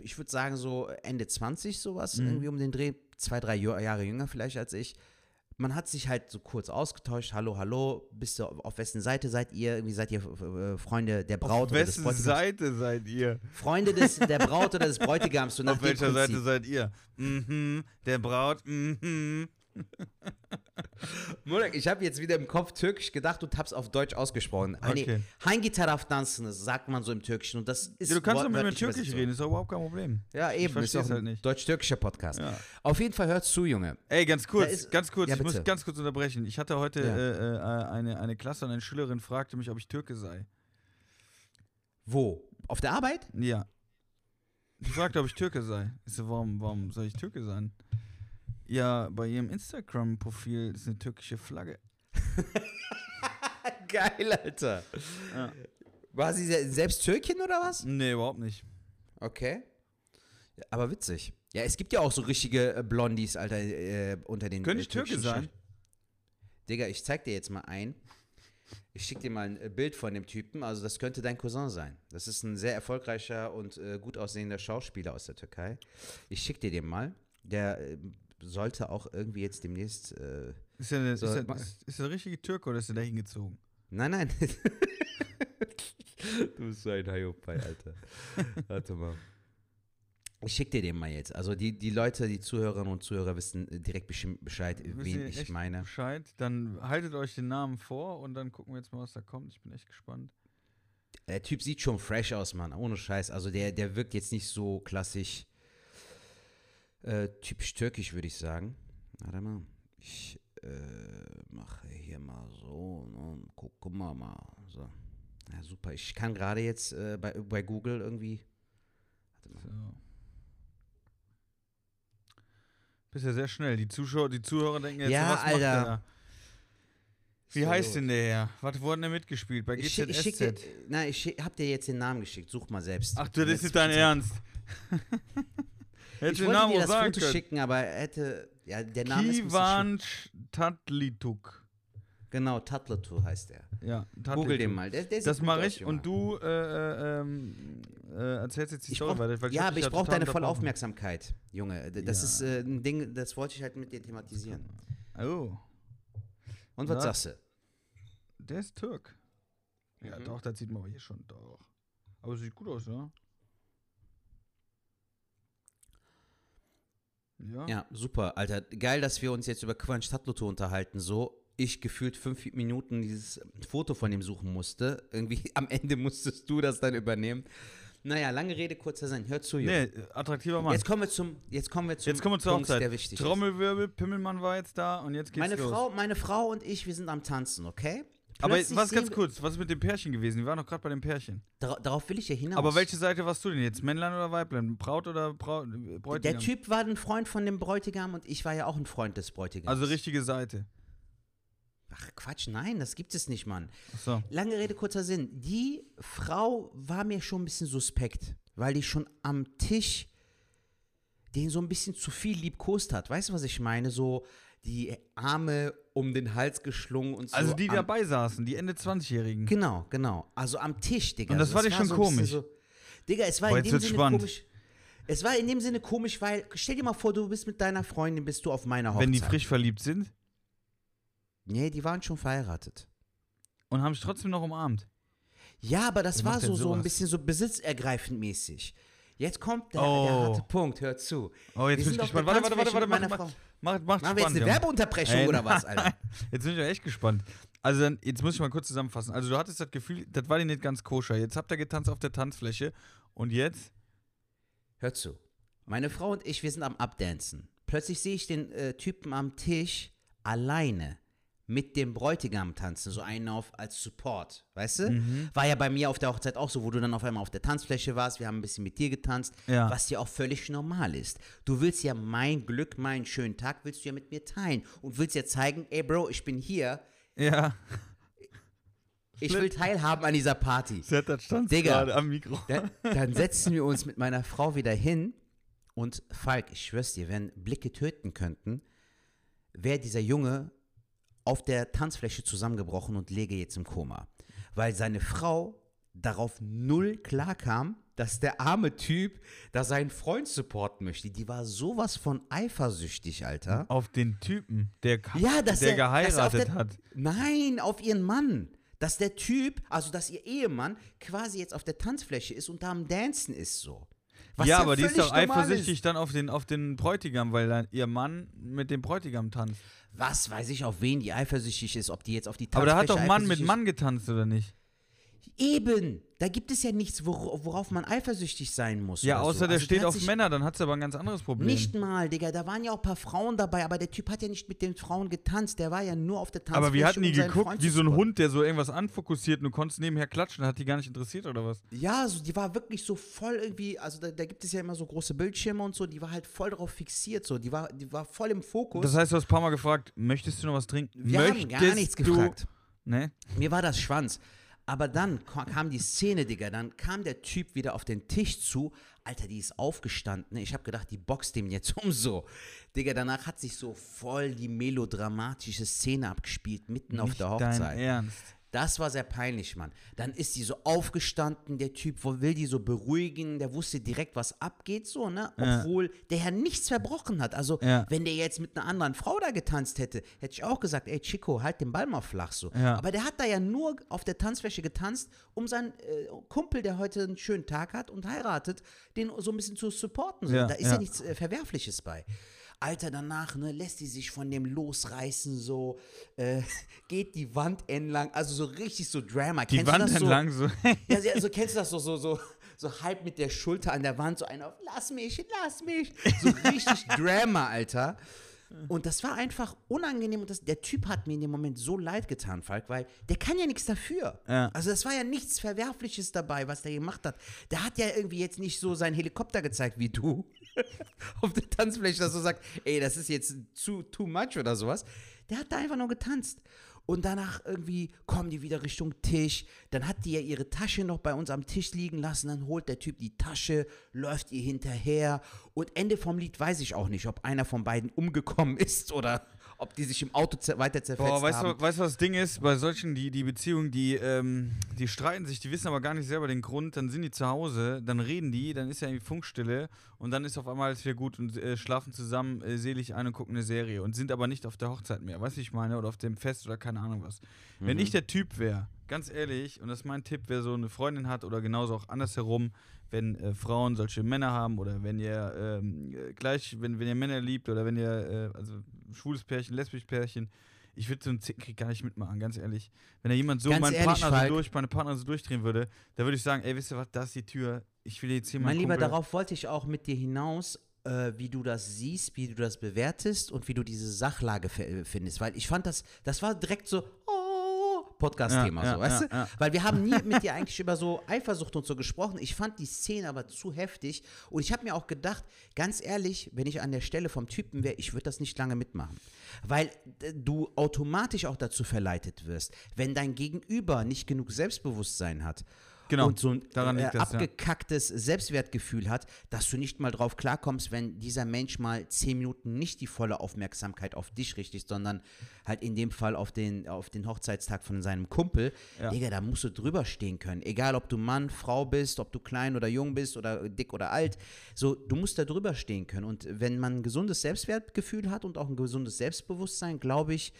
ich würde sagen, so Ende 20, sowas, irgendwie um den Dreh. Zwei, drei Jahre jünger vielleicht als ich. Man hat sich halt so kurz ausgetauscht. Hallo, hallo. Bist du auf wessen Seite seid ihr? Irgendwie seid ihr äh, Freunde der Braut auf oder des wessen Bräutigams? Seite seid ihr? Freunde des, der Braut oder des Bräutigams. So Auf welcher. Seite seid ihr? Mhm, der Braut, mhm. Murak, ich habe jetzt wieder im Kopf türkisch gedacht und hab's auf Deutsch ausgesprochen. Hani Okay. hangi taraftansınız sagt man so im Türkischen und das ist Ja, du kannst doch mit mir Türkisch reden, ist doch überhaupt kein Problem. Ja, eben, ist versteh's auch halt nicht. deutsch-türkischer Podcast. Ja. Auf jeden Fall hört zu, Junge. Ey, ganz kurz, ist- ganz kurz, Ja, ich muss ganz kurz unterbrechen. Ich hatte heute Ja. äh, äh, eine, eine Klasse und eine Schülerin fragte mich, ob ich Türke sei. Wo? Auf der Arbeit? Ja. Die fragte, ob ich Türke sei. Ich so, warum, warum soll ich Türke sein? Ja, bei ihrem Instagram-Profil ist eine türkische Flagge. Geil, Alter. Ja. War sie se- selbst Türkin oder was? Nee, überhaupt nicht. Okay. Aber witzig. Ja, es gibt ja auch so richtige äh, Blondies, Alter, äh, unter den Könnte äh, ich Türke türkischen sein? Digga, ich zeig dir jetzt mal ein. Ich schick dir mal ein äh, Bild von dem Typen. Also, das könnte dein Cousin sein. Das ist ein sehr erfolgreicher und äh, gut aussehender Schauspieler aus der Türkei. Ich schick dir den mal. Der äh, sollte auch irgendwie jetzt demnächst. Äh, Ist er, eine, So, ist, er, ist, ist er richtige Türke oder ist er da hingezogen? nein, nein. du bist so ein Hayopai, Alter. Warte mal. Ich schick dir den mal jetzt. Also, die, die Leute, die Zuhörerinnen und Zuhörer wissen äh, direkt besch- Bescheid, wen ich meine. Bescheid, dann haltet euch den Namen vor und dann gucken wir jetzt mal, was da kommt. Ich bin echt gespannt. Der Typ sieht schon fresh aus, Mann. Ohne Scheiß. Also der, der wirkt jetzt nicht so klassisch äh, typisch türkisch, würde ich sagen. Warte mal. Ich äh, mache hier mal so ne, und guck mal mal. So. Ja, super. Ich kann gerade jetzt äh, bei, bei Google irgendwie. Warte mal. So. Bist ja sehr schnell. Die Zuschauer, die Zuhörer denken jetzt, Ja, was macht der Alter. da? Wie So heißt los. denn der Herr? Was, hat denn mitgespielt? Bei Ich, schick, ich schick GZSZ? dir, nein, ich schick, hab dir jetzt den Namen geschickt. Such mal selbst. Ach du, das ist dein. Ernst. Hätte Ich den wollte Namen dir das sagen Foto können. schicken, aber er hätte. Ja, der Name ist bisschen schwierig. Kivanch Tatlituk. Genau, Tatlatu heißt er. Ja, Google den mal. Der, der Das mache aus, ich Junge. und du äh, äh, ähm, äh, erzählst jetzt die Ich Story brauch, weiter. ja, aber ich brauche deine volle. Aufmerksamkeit, Junge. Das Ja. ist äh, ein Ding, das wollte ich halt mit dir thematisieren. Oh, Und was Na? sagst du? der ist Türk. Ja, Mhm. doch, das sieht man aber hier schon doch. Aber sieht gut aus, ja? Ja. Ja, super, Alter. Geil, dass wir uns jetzt über Quanch Tatluto unterhalten. So, ich gefühlt fünf Minuten dieses Foto von ihm suchen musste. Irgendwie am Ende musstest du das dann übernehmen. Naja, lange Rede, kurzer Sinn. Hör zu, Junge. Nee, attraktiver Mann. Jetzt kommen wir zum, jetzt kommen wir zum Jetzt kommen wir zur Punkt, Hochzeit. der wichtig. Trommelwirbel, Pimmelmann war jetzt da und jetzt geht's Meine los. Frau, meine Frau und ich, wir sind am Tanzen, okay? Aber was ganz kurz, was ist mit dem Pärchen gewesen? Wir waren doch gerade bei dem Pärchen. Dara- darauf will ich ja hinaus. Aber welche Seite warst du denn jetzt? Männlein oder Weiblein? Braut oder Braut, äh, Bräutigam? Der Typ war ein Freund von dem Bräutigam und ich war ja auch ein Freund des Bräutigams. Also richtige Seite. Ach Quatsch, nein, das gibt es nicht, Mann. Achso. Lange Rede, kurzer Sinn. Die Frau war mir schon ein bisschen suspekt, weil die schon am Tisch den so ein bisschen zu viel liebkost hat. Weißt du, was ich meine? So die Arme um den Hals geschlungen und so. Also die, die am, dabei saßen, die Ende 20-Jährigen. Genau, genau. Also am Tisch, Digga. Und das Also war dir schon so komisch? So, Digga, es war Boah, in jetzt dem Sinne spannend. komisch. Es war in dem Sinne komisch, weil, stell dir mal vor, du bist mit deiner Freundin, bist du auf meiner Hochzeit. Wenn die frisch verliebt sind Nee, die waren schon verheiratet. und haben sich trotzdem noch umarmt. Ja, aber das Wer war so, so ein bisschen so besitzergreifend mäßig. Jetzt kommt der, der Oh. harte Punkt, hör zu. Oh, jetzt bin ich gespannt. der Warte, warte, warte, warte, mach, mach, meiner mach, mach Machen wir jetzt eine. Werbeunterbrechung Ey, oder was, Alter? Jetzt bin ich ja echt gespannt. Also dann, jetzt muss ich mal kurz zusammenfassen. Also du hattest das Gefühl, das war dir nicht ganz koscher. Jetzt habt ihr getanzt auf der Tanzfläche und jetzt? Hör zu. Meine Frau und ich, wir sind am Abdancen. Plötzlich sehe ich den äh, Typen am Tisch alleine mit dem Bräutigam tanzen, so einen auf als Support, weißt du? Mhm. War ja bei mir auf der Hochzeit auch so, wo du dann auf einmal auf der Tanzfläche warst, wir haben ein bisschen mit dir getanzt, Ja. was ja auch völlig normal ist. Du willst ja mein Glück, meinen schönen Tag, willst du ja mit mir teilen und willst ja zeigen, ey Bro, ich bin hier, Ja, ich will teilhaben an dieser Party. Setter stand gerade am Mikro. Dann, dann setzen wir uns mit meiner Frau wieder hin und Falk, ich schwör's dir, wenn Blicke töten könnten, wäre dieser Junge auf der Tanzfläche zusammengebrochen und läge jetzt im Koma. Weil seine Frau darauf null klarkam, dass der arme Typ da seinen Freund supporten möchte. Die war sowas von eifersüchtig, Alter. Auf den Typen, der, Ja, der er, geheiratet der, hat. Nein, auf ihren Mann. Dass der Typ, also dass ihr Ehemann quasi jetzt auf der Tanzfläche ist und da am Dancen ist so. Was ja, aber die ist doch eifersüchtig dann auf den, auf den Bräutigam, weil dann ihr Mann mit dem Bräutigam tanzt. Was weiß ich, auf wen die eifersüchtig ist, ob die jetzt auf die Aber Tanzfläche da hat doch Mann mit Mann getanzt, oder nicht? Eben, da gibt es ja nichts, wor worauf man eifersüchtig sein muss. Ja, außer so. der Also steht auf Männer, dann hat sie aber ein ganz anderes Problem. Nicht mal, Digga, da waren ja auch ein paar Frauen dabei, aber der Typ hat ja nicht mit den Frauen getanzt, der war ja nur auf der Tanzfläche. aber wir hatten die seinen geguckt, wie so ein. Hund, der so irgendwas anfokussiert und du konntest nebenher klatschen, hat die gar nicht interessiert oder was? Ja, so, die war wirklich so voll irgendwie, also da, da gibt es ja immer so große Bildschirme und so, die war halt voll darauf fixiert, so, die war, die war voll im Fokus. Das heißt, du hast ein paar Mal gefragt, möchtest du noch was trinken? Wir möchtest haben gar nichts gefragt. Ne? Mir war das Schwanz. Aber dann kam die Szene, Digga. Dann kam der Typ wieder auf den Tisch zu. Alter, die ist aufgestanden. Ich habe gedacht, die boxt dem jetzt um so. Digga, danach hat sich so voll die melodramatische Szene abgespielt, mitten auf Nicht der dein Hochzeit. Ernst. Das war sehr peinlich, Mann. Dann ist die so aufgestanden, der Typ wo- will die so beruhigen, der wusste direkt, was abgeht, so, ne? Ja. Obwohl der Herr nichts verbrochen hat. Also, Ja. wenn der jetzt mit einer anderen Frau da getanzt hätte, hätte ich auch gesagt, ey Chico, halt den Ball mal flach so. Ja. Aber der hat da ja nur auf der Tanzfläche getanzt, um seinen äh, Kumpel, der heute einen schönen Tag hat und heiratet, den so ein bisschen zu supporten. So. Ja, da ist ja, ja. nichts äh, Verwerfliches bei. Alter, danach, ne, lässt die sich von dem losreißen, so, äh, geht die Wand entlang, also so richtig so Drama. Die Kennst du Wand das entlang so. Ja, so kennst du das so, so, so, so halb mit der Schulter an der Wand, so einer auf, lass mich, lass mich. So richtig Drama, Alter. Und das war einfach unangenehm und das, der Typ hat mir in dem Moment so leid getan, Falk, weil der kann ja nichts dafür. Ja. Also das war ja nichts Verwerfliches dabei, was der gemacht hat. Der hat ja irgendwie jetzt nicht so seinen Helikopter gezeigt wie du auf der Tanzfläche, dass du sagst, ey, das ist jetzt zu too much oder sowas. Der hat da einfach nur getanzt. Und danach irgendwie kommen die wieder Richtung Tisch. Dann hat die ja ihre Tasche noch bei uns am Tisch liegen lassen. Dann holt der Typ die Tasche, läuft ihr hinterher. Und Ende vom Lied weiß ich auch nicht, ob einer von beiden umgekommen ist oder ob die sich im Auto weiter zerfetzt Boah, weißt haben. du, weißt du, was das Ding ist? Bei solchen, die, die Beziehungen, die, ähm, die streiten sich, die wissen aber gar nicht selber den Grund, dann sind die zu Hause, dann reden die, dann ist ja irgendwie Funkstille und dann ist auf einmal alles wieder gut und äh, schlafen zusammen äh, selig ein und gucken eine Serie und sind aber nicht auf der Hochzeit mehr, weißt du, ich meine? Oder auf dem Fest oder keine Ahnung was. Wenn ich der Typ wäre, ganz ehrlich, und das ist mein Tipp, wer so eine Freundin hat oder genauso auch andersherum, wenn äh, Frauen solche Männer haben oder wenn ihr ähm, äh, gleich, wenn, wenn ihr Männer liebt oder wenn ihr, äh, also schwules Pärchen, lesbisches Pärchen, ich würde so einen Zickenkrieg gar nicht mitmachen, ganz ehrlich. Wenn da jemand so Ganz meinen ehrlich, Partner Falk. so durch, meine Partner so durchdrehen würde, da würde ich sagen, ey, wisst ihr was, da ist die Tür, ich will jetzt hier Mein meinen Lieber, Kumpel- darauf wollte ich auch mit dir hinaus, äh, wie du das siehst, wie du das bewertest und wie du diese Sachlage f- findest. Weil ich fand das, das war direkt so, oh, Podcast-Thema, Ja, so, ja, weißt du? ja. Weil wir haben nie mit dir eigentlich über so Eifersucht und so gesprochen. Ich fand die Szene aber zu heftig und ich habe mir auch gedacht, ganz ehrlich, wenn ich an der Stelle vom Typen wäre, ich würde das nicht lange mitmachen. Weil äh, du automatisch auch dazu verleitet wirst, wenn dein Gegenüber nicht genug Selbstbewusstsein hat Genau, und so ein daran äh, das, ja. abgekacktes Selbstwertgefühl hat, dass du nicht mal drauf klarkommst, wenn dieser Mensch mal zehn Minuten nicht die volle Aufmerksamkeit auf dich richtet, sondern halt in dem Fall auf den, auf den Hochzeitstag von seinem Kumpel. Ja. Digga, da musst du drüber stehen können. Egal, ob du Mann, Frau bist, ob du klein oder jung bist oder dick oder alt. So, du musst da drüber stehen können. Und wenn man ein gesundes Selbstwertgefühl hat und auch ein gesundes Selbstbewusstsein, glaube ich,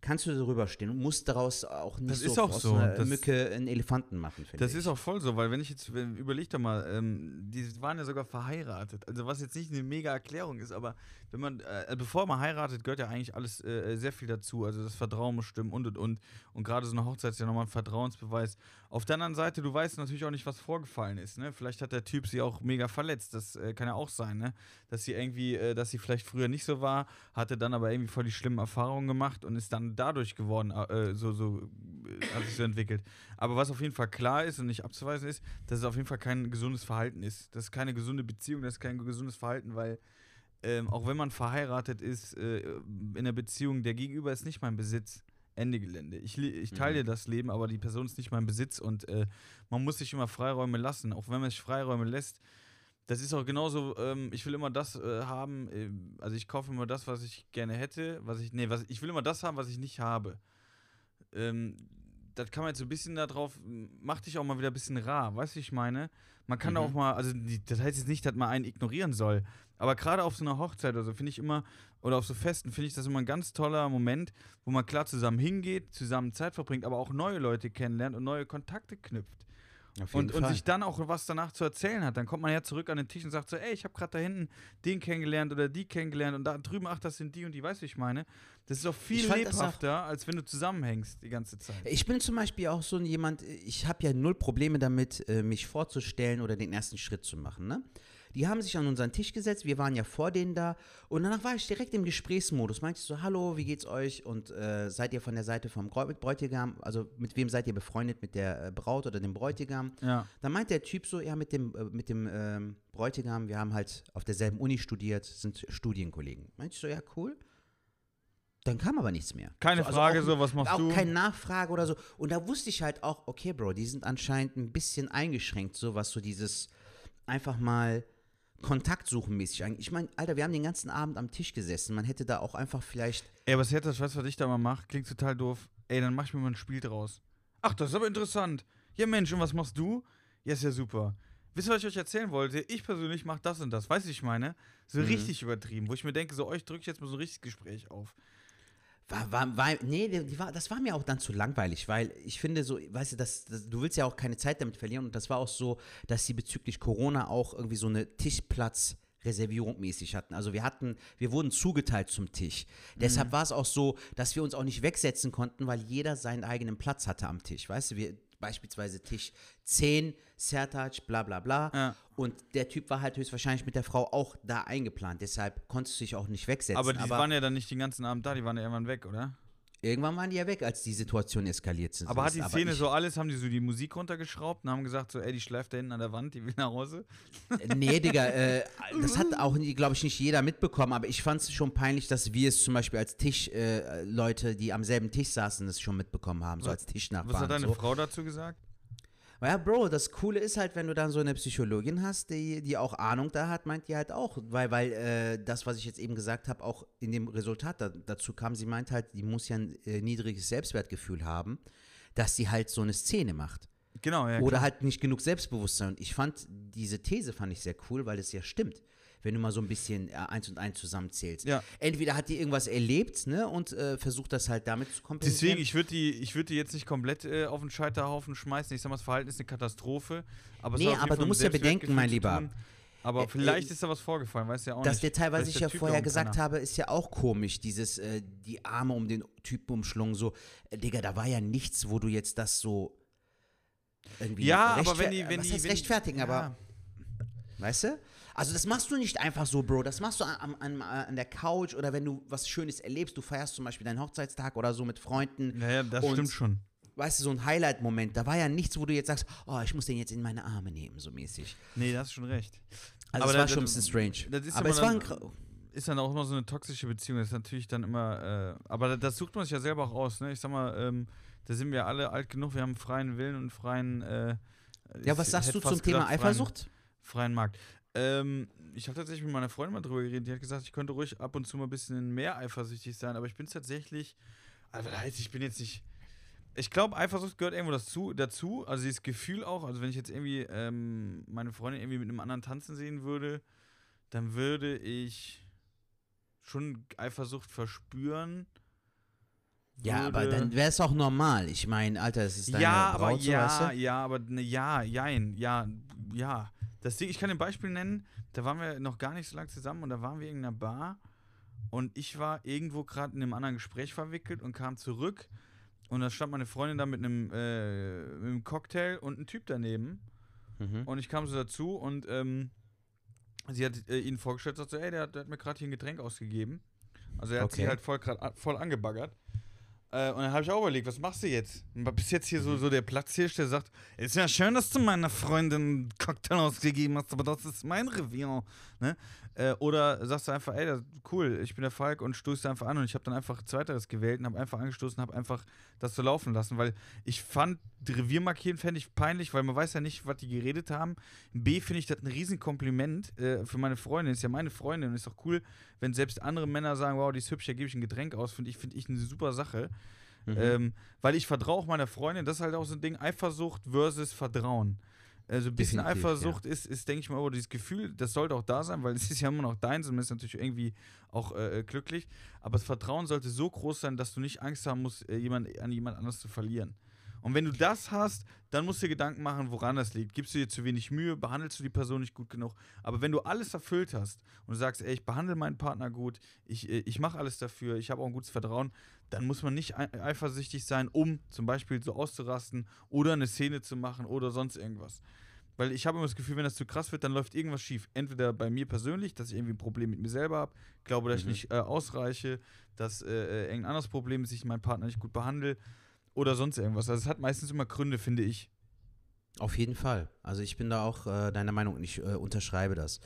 kannst du darüber stehen und musst daraus auch nicht Das so ist auch so. einer Das- Mücke einen Elefanten machen, finde Das ich. ist auch voll so, weil wenn ich jetzt, wenn, überleg doch mal, ähm, die waren ja sogar verheiratet. Also was jetzt nicht eine mega Erklärung ist, aber wenn man, äh, bevor man heiratet, gehört ja eigentlich alles äh, sehr viel dazu. Also das Vertrauen muss stimmen und und und. Und gerade so eine Hochzeit ist ja nochmal ein Vertrauensbeweis. Auf der anderen Seite, du weißt natürlich auch nicht, was vorgefallen ist. Ne? Vielleicht hat der Typ sie auch mega verletzt. Das äh, kann ja auch sein, ne? Dass sie irgendwie, äh, dass sie vielleicht früher nicht so war, hatte dann aber irgendwie voll die schlimmen Erfahrungen gemacht und ist dann dadurch geworden, äh, so, so, äh, hat sich so entwickelt. Aber was auf jeden Fall klar ist und nicht abzuweisen ist, dass es auf jeden Fall kein gesundes Verhalten ist. Das ist keine gesunde Beziehung, das ist kein gesundes Verhalten, weil ähm, auch wenn man verheiratet ist, äh, in der Beziehung, der Gegenüber ist nicht mein Besitz. Ende Gelände. Ich, ich teile Mhm. das Leben, aber die Person ist nicht mein Besitz und äh, man muss sich immer Freiräume lassen, auch wenn man sich Freiräume lässt. Das ist auch genauso, ähm, ich will immer das äh, haben, äh, also ich kaufe immer das, was ich gerne hätte, was ich, nee, was, ich will immer das haben, was ich nicht habe. Ähm, das kann man jetzt so ein bisschen darauf, macht dich auch mal wieder ein bisschen rar, weißt du, ich meine? Man kann Mhm. auch mal, also die, das heißt jetzt nicht, dass man einen ignorieren soll, aber gerade auf so einer Hochzeit oder so finde ich immer, oder auf so Festen finde ich das immer ein ganz toller Moment, wo man klar zusammen hingeht, zusammen Zeit verbringt, aber auch neue Leute kennenlernt und neue Kontakte knüpft. Und, und sich dann auch was danach zu erzählen hat. Dann kommt man ja zurück an den Tisch und sagt so, ey, ich habe gerade da hinten den kennengelernt oder die kennengelernt und da drüben, ach, das sind die und die, weißt du, wie ich meine? Das ist auch viel lebhafter, als wenn du zusammenhängst die ganze Zeit. Ich bin zum Beispiel auch so ein jemand, ich habe ja null Probleme damit, äh, mich vorzustellen oder den ersten Schritt zu machen. Ne? Die haben sich an unseren Tisch gesetzt, wir waren ja vor denen da und danach war ich direkt im Gesprächsmodus. Meinte ich so, hallo, wie geht's euch? Und äh, seid ihr von der Seite vom Bräutigam, also mit wem seid ihr befreundet? Mit der äh, Braut oder dem Bräutigam? Ja. Dann meint der Typ so, ja, mit dem, äh, mit dem ähm, Bräutigam, wir haben halt auf derselben Uni studiert, sind Studienkollegen. Meinte ich so, ja, cool. Dann kam aber nichts mehr. Keine so, also Frage auch- so, was machst auch du? keine Nachfrage oder so. Und da wusste ich halt auch, okay, Bro, die sind anscheinend ein bisschen eingeschränkt, so was so dieses einfach mal Kontakt suchen mäßig eigentlich. Ich meine, Alter, wir haben den ganzen Abend am Tisch gesessen. Man hätte da auch einfach vielleicht. Ey, was hätte das, weißt du, was ich da mal mache? Klingt total doof. Ey, dann mach ich mir mal ein Spiel draus. Ach, das ist aber interessant. Ja, Mensch, und was machst du? Ja, ist ja super. Wisst ihr, was ich euch erzählen wollte? Ich persönlich mache das und das. Weißt du, ich meine? So Mhm. richtig übertrieben, wo ich mir denke, so, euch drücke ich jetzt mal so ein richtiges Gespräch auf. War, war, war, nee, die war, das war mir auch dann zu langweilig, weil ich finde so, weißt du, das, das, du willst ja auch keine Zeit damit verlieren und das war auch so, dass sie bezüglich Corona auch irgendwie so eine Tischplatzreservierung mäßig hatten. Also wir hatten, wir wurden zugeteilt zum Tisch. Deshalb war es auch so, dass wir uns auch nicht wegsetzen konnten, weil jeder seinen eigenen Platz hatte am Tisch. Weißt du, wir beispielsweise Tisch 10, Sertac, bla bla bla. Ja. Und der Typ war halt höchstwahrscheinlich mit der Frau auch da eingeplant. Deshalb konntest du dich auch nicht wegsetzen. Aber die waren ja dann nicht den ganzen Abend da, die waren ja irgendwann weg, oder? Irgendwann waren die ja weg, als die Situation eskaliert sind. Aber hat die. Szene so alles, haben die so die Musik runtergeschraubt und haben gesagt, so, ey, die schleift da hinten an der Wand, die will nach Hause? Nee, Digga, äh, das hat auch, glaube ich, nicht jeder mitbekommen, aber ich fand es schon peinlich, dass wir es zum Beispiel als Tischleute, äh, die am selben Tisch saßen, das schon mitbekommen haben, so als Tischnachbarn. Was hat deine so. Frau dazu gesagt? Ja, Bro, das Coole ist halt, wenn du dann so eine Psychologin hast, die, die auch Ahnung da hat, meint die halt auch, weil, weil äh, das, was ich jetzt eben gesagt habe, auch in dem Resultat da, dazu kam, sie meint halt, die muss ja ein äh, niedriges Selbstwertgefühl haben, dass sie halt so eine Szene macht. Genau, ja. Oder klar. halt nicht genug Selbstbewusstsein. Und ich fand, diese These fand ich sehr cool, weil es ja stimmt. Wenn du mal so ein bisschen äh, eins und eins zusammenzählst. Ja. Entweder hat die irgendwas erlebt, ne, und äh, versucht das halt damit zu kompensieren. Deswegen, ich würde die, ich würd die jetzt nicht komplett äh, auf den Scheiterhaufen schmeißen. Ich sag mal, das Verhalten ist eine Katastrophe. Aber Nee, aber du musst ja bedenken, mein Lieber. Aber Äh, vielleicht äh, ist da was vorgefallen, weißt du ja auch das nicht. Detail, was Vielleicht ich ja Typ vorher gesagt habe, ist ja auch komisch. Dieses, äh, die Arme um den Typen umschlungen, so. Äh, Digga, da war ja nichts, wo du jetzt das so irgendwie. Ja, aber wenn die, wenn was die, heißt wenn, rechtfertigen, ja. aber. Weißt du? Also das machst du nicht einfach so, Bro. Das machst du an, an, an der Couch oder wenn du was Schönes erlebst. Du feierst zum Beispiel deinen Hochzeitstag oder so mit Freunden. Naja, das stimmt schon. Weißt du, so ein Highlight-Moment. Da war ja nichts, wo du jetzt sagst, oh, ich muss den jetzt in meine Arme nehmen, so mäßig. Nee, das ist schon recht. Also Aber das war da- schon ein bisschen strange. das ist Aber es war ein... Ist dann auch immer so eine toxische Beziehung. Das ist natürlich dann immer. Äh, aber das sucht man sich ja selber auch aus. Ne? Ich sag mal, ähm, da sind wir alle alt genug. Wir haben freien Willen und freien. Äh, Ja, was sagst du zum Thema gesagt, Eifersucht? Freien, freien Markt. Ähm, ich habe tatsächlich mit meiner Freundin mal drüber geredet. Die hat gesagt, ich könnte ruhig ab und zu mal ein bisschen mehr eifersüchtig sein. Aber ich bin tatsächlich. Also, ich bin jetzt nicht. Ich glaube, Eifersucht gehört irgendwo dazu, dazu. Also dieses Gefühl auch. Also wenn ich jetzt irgendwie ähm, meine Freundin irgendwie mit einem anderen tanzen sehen würde, dann würde ich schon Eifersucht verspüren. Ja, aber dann wäre es auch normal. Ich meine, Alter, es ist deine ja, Braut, aber so, ja, weißt du? ja, aber ne, ja, jein, ja, ja. Das Ding, ich kann ein Beispiel nennen, da waren wir noch gar nicht so lange zusammen und da waren wir in einer Bar und ich war irgendwo gerade in einem anderen Gespräch verwickelt und kam zurück Und da stand meine Freundin da mit einem, äh, mit einem Cocktail und ein Typ daneben. Mhm. Und ich kam so dazu und ähm, sie hat äh, ihn vorgestellt, sagt so, ey, der, hat- der hat mir gerade hier ein Getränk ausgegeben. Also er hat sie Okay. halt voll, grad, voll angebaggert. Äh, und dann habe ich auch überlegt, was machst du jetzt? Bis jetzt hier so, so der Platzhirsch, der sagt, ist ja schön, dass du meiner Freundin einen Cocktail ausgegeben hast, aber das ist mein Revier. Ne? Äh, oder sagst du einfach, ey, das, cool, ich bin der Falk und stoßt einfach an und ich habe dann einfach Zweiteres gewählt und habe einfach angestoßen, habe einfach das so laufen lassen, weil ich fand, Revier markieren fände ich peinlich, weil man weiß ja nicht, was die geredet haben. B finde ich das ein Riesenkompliment äh, für meine Freundin, ist ja meine Freundin und ist doch cool, wenn selbst andere Männer sagen, wow, die ist hübsch, da gebe ich ein Getränk aus, finde ich, finde ich eine super Sache. Mhm. Ähm, weil ich vertraue auch meiner Freundin, das ist halt auch so ein Ding, Eifersucht versus Vertrauen. Also ein bisschen Definitiv, Eifersucht ist, ist denke ich mal, aber dieses Gefühl, das sollte auch da sein, weil es ist ja immer noch deins und man ist natürlich irgendwie auch äh, glücklich. Aber das Vertrauen sollte so groß sein, dass du nicht Angst haben musst, äh, jemand, an jemand anders zu verlieren. Und wenn du das hast, dann musst du dir Gedanken machen, woran das liegt. Gibst du dir zu wenig Mühe, behandelst du die Person nicht gut genug. Aber wenn du alles erfüllt hast und du sagst, ey, ich behandle meinen Partner gut, ich, äh, ich mache alles dafür, ich habe auch ein gutes Vertrauen, dann muss man nicht ei- eifersüchtig sein, um zum Beispiel so auszurasten oder eine Szene zu machen oder sonst irgendwas. Weil ich habe immer das Gefühl, wenn das zu krass wird, dann läuft irgendwas schief. Entweder bei mir persönlich, dass ich irgendwie ein Problem mit mir selber habe, glaube, dass Mhm. ich nicht äh, ausreiche, dass äh, äh, irgendein anderes Problem ist, ich meinen Partner nicht gut behandle oder sonst irgendwas. Also es hat meistens immer Gründe, finde ich. Auf jeden Fall. Also ich bin da auch äh, deiner Meinung und ich äh, unterschreibe das.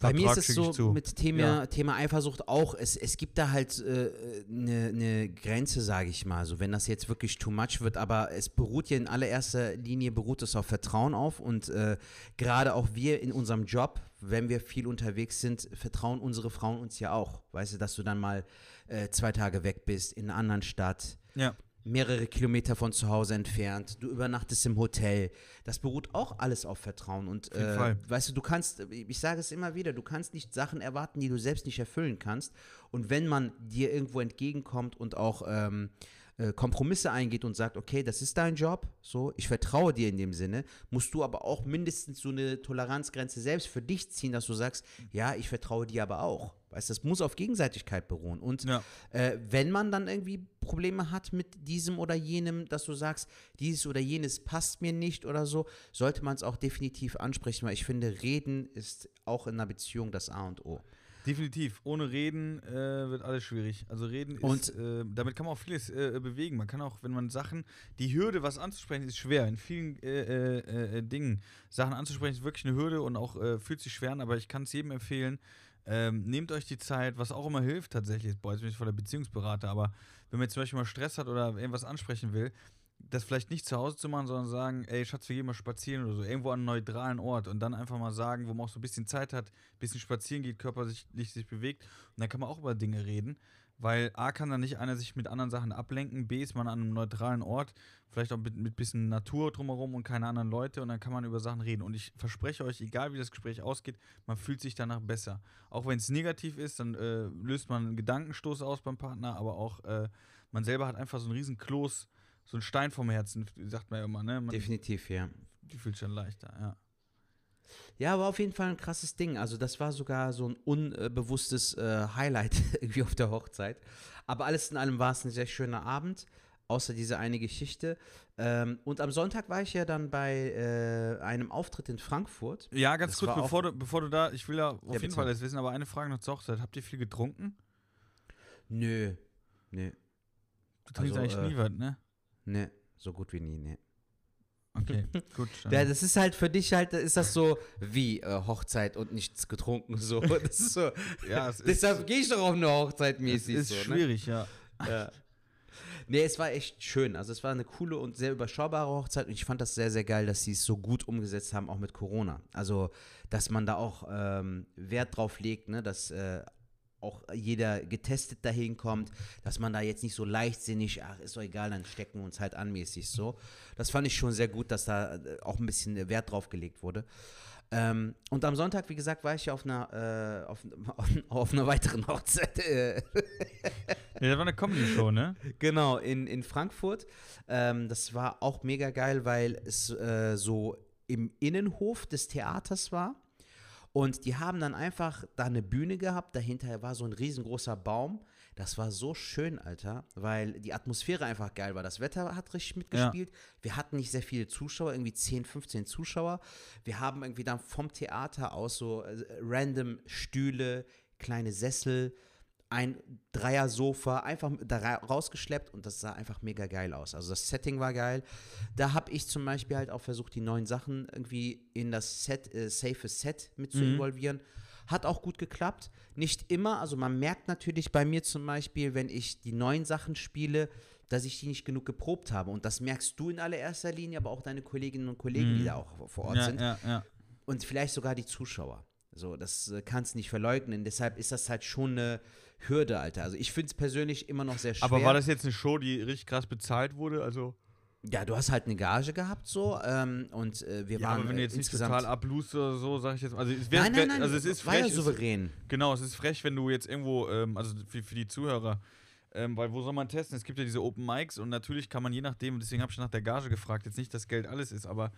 Bei Vertrag mir ist es so mit Thema, Ja. Thema Eifersucht auch, es, es gibt da halt eine äh, ne Grenze, sage ich mal, so wenn das jetzt wirklich too much wird, aber es beruht ja in allererster Linie, beruht es auf Vertrauen auf und äh, gerade auch wir in unserem Job, wenn wir viel unterwegs sind, vertrauen unsere Frauen uns ja auch, weißt du, dass du dann mal äh, zwei Tage weg bist in einer anderen Stadt, Ja. Mehrere Kilometer von zu Hause entfernt, du übernachtest im Hotel. Das beruht auch alles auf Vertrauen. Und jeden äh, Fall. weißt du, du kannst, ich sage es immer wieder, du kannst nicht Sachen erwarten, die du selbst nicht erfüllen kannst. Und wenn man dir irgendwo entgegenkommt und auch ähm, äh, Kompromisse eingeht und sagt, okay, das ist dein Job, so, ich vertraue dir in dem Sinne, musst du aber auch mindestens so eine Toleranzgrenze selbst für dich ziehen, dass du sagst, ja, ich vertraue dir aber auch. Weißt du, das muss auf Gegenseitigkeit beruhen. Und Ja. äh, wenn man dann irgendwie Probleme hat mit diesem oder jenem, dass du sagst, dieses oder jenes passt mir nicht oder so, sollte man es auch definitiv ansprechen, weil ich finde, reden ist auch in einer Beziehung das A und O. Definitiv. Ohne Reden äh, wird alles schwierig. Also Reden ist, Und- äh, damit kann man auch vieles äh, bewegen. Man kann auch, wenn man Sachen, die Hürde, was anzusprechen, ist schwer. In vielen äh, äh, äh, Dingen Sachen anzusprechen ist wirklich eine Hürde und auch fühlt sich schwer an, aber ich kann es jedem empfehlen. Ähm, nehmt euch die Zeit, was auch immer hilft tatsächlich. Boah, jetzt bin ich voll der Beziehungsberater, aber wenn man zum Beispiel mal Stress hat oder irgendwas ansprechen will, das vielleicht nicht zu Hause zu machen, sondern sagen, ey, Schatz, wir gehen mal spazieren oder so, irgendwo an einem neutralen Ort und dann einfach mal sagen, wo man auch so ein bisschen Zeit hat, ein bisschen spazieren geht, körperlich sich bewegt und dann kann man auch über Dinge reden, weil A kann dann nicht einer sich mit anderen Sachen ablenken, B ist man an einem neutralen Ort, vielleicht auch mit, mit bisschen Natur drumherum und keine anderen Leute und dann kann man über Sachen reden und ich verspreche euch, egal wie das Gespräch ausgeht, man fühlt sich danach besser. Auch wenn es negativ ist, dann äh, löst man einen Gedankenstoß aus beim Partner, aber auch äh, man selber hat einfach so einen riesen Kloß, so einen Stein vom Herzen, sagt man ja immer, ne? Man, Definitiv, ja. die fühlt schon leichter, ja. Ja, aber auf jeden Fall ein krasses Ding. Also das war sogar so ein unbewusstes äh, Highlight irgendwie auf der Hochzeit. Aber alles in allem war es ein sehr schöner Abend, außer diese eine Geschichte. Ähm, und am Sonntag war ich ja dann bei äh, einem Auftritt in Frankfurt. Ja, ganz Das kurz, war bevor du, bevor du da, ich will ja auf jeden bitte. Fall das wissen, aber eine Frage noch zur Hochzeit. Habt ihr viel getrunken? Nö, nö, Du trinkst Also, eigentlich äh, nie was, ne? nö, so gut wie nie, ne. Okay, gut. Ja, das ist halt für dich halt, ist das so wie äh, Hochzeit und nichts getrunken, so. Das ist so. ja, es Deshalb gehe ich doch auf eine Hochzeit es mäßig ist so. Ne? schwierig, ja. Ja. Nee, es war echt schön. Also es war eine coole und sehr überschaubare Hochzeit und ich fand das sehr, sehr geil, dass sie es so gut umgesetzt haben, auch mit Corona. Also, dass man da auch ähm, Wert drauf legt, ne, dass äh, auch jeder getestet dahin kommt, dass man da jetzt nicht so leichtsinnig, ach, ist doch egal, dann stecken wir uns halt anmäßig so. Das fand ich schon sehr gut, dass da äh, auch ein bisschen Wert drauf gelegt wurde. Ähm, und am Sonntag, wie gesagt, war ich ja auf einer, äh, auf, auf einer weiteren Hochzeit. Äh, Ja, das war eine Comedy-Show, ne? Genau, in, in Frankfurt. Ähm, das war auch mega geil, weil es äh, so im Innenhof des Theaters war. Und die haben dann einfach da eine Bühne gehabt, dahinter war so ein riesengroßer Baum. Das war so schön, Alter, weil die Atmosphäre einfach geil war. Das Wetter hat richtig mitgespielt. Wir hatten nicht sehr viele Zuschauer, irgendwie 10, 15 Zuschauer. Wir haben irgendwie dann vom Theater aus so äh, random Stühle, kleine Sessel, ein Dreier-Sofa einfach da ra- rausgeschleppt und das sah einfach mega geil aus. Also das Setting war geil. Da habe ich zum Beispiel halt auch versucht, die neuen Sachen irgendwie in das Set, äh, safe Set mit zu involvieren. Hat auch gut geklappt. Nicht immer, also man merkt natürlich bei mir zum Beispiel, wenn ich die neuen Sachen spiele, dass ich die nicht genug geprobt habe. Und das merkst du in allererster Linie, aber auch deine Kolleginnen und Kollegen, die da auch vor Ort Ja, sind ja, ja. und vielleicht sogar die Zuschauer. So, das äh, kannst du nicht verleugnen. Deshalb ist das halt schon eine Hürde, Alter. Also ich finde es persönlich immer noch sehr schwer. Aber war das jetzt eine Show, die richtig krass bezahlt wurde? Also ja, du hast halt eine Gage gehabt so ähm, und äh, wir ja, waren aber wenn du äh, jetzt nicht insgesamt total ablust oder so, sag ich jetzt. Also es wär, Nein, nein, nein, also es ist ja frech, es- souverän. Genau, es ist frech, wenn du jetzt irgendwo, ähm, also für, für die Zuhörer, ähm, weil wo soll man testen? Es gibt ja diese Open Mics und natürlich kann man je nachdem, deswegen habe ich nach der Gage gefragt, jetzt nicht, dass Geld alles ist, aber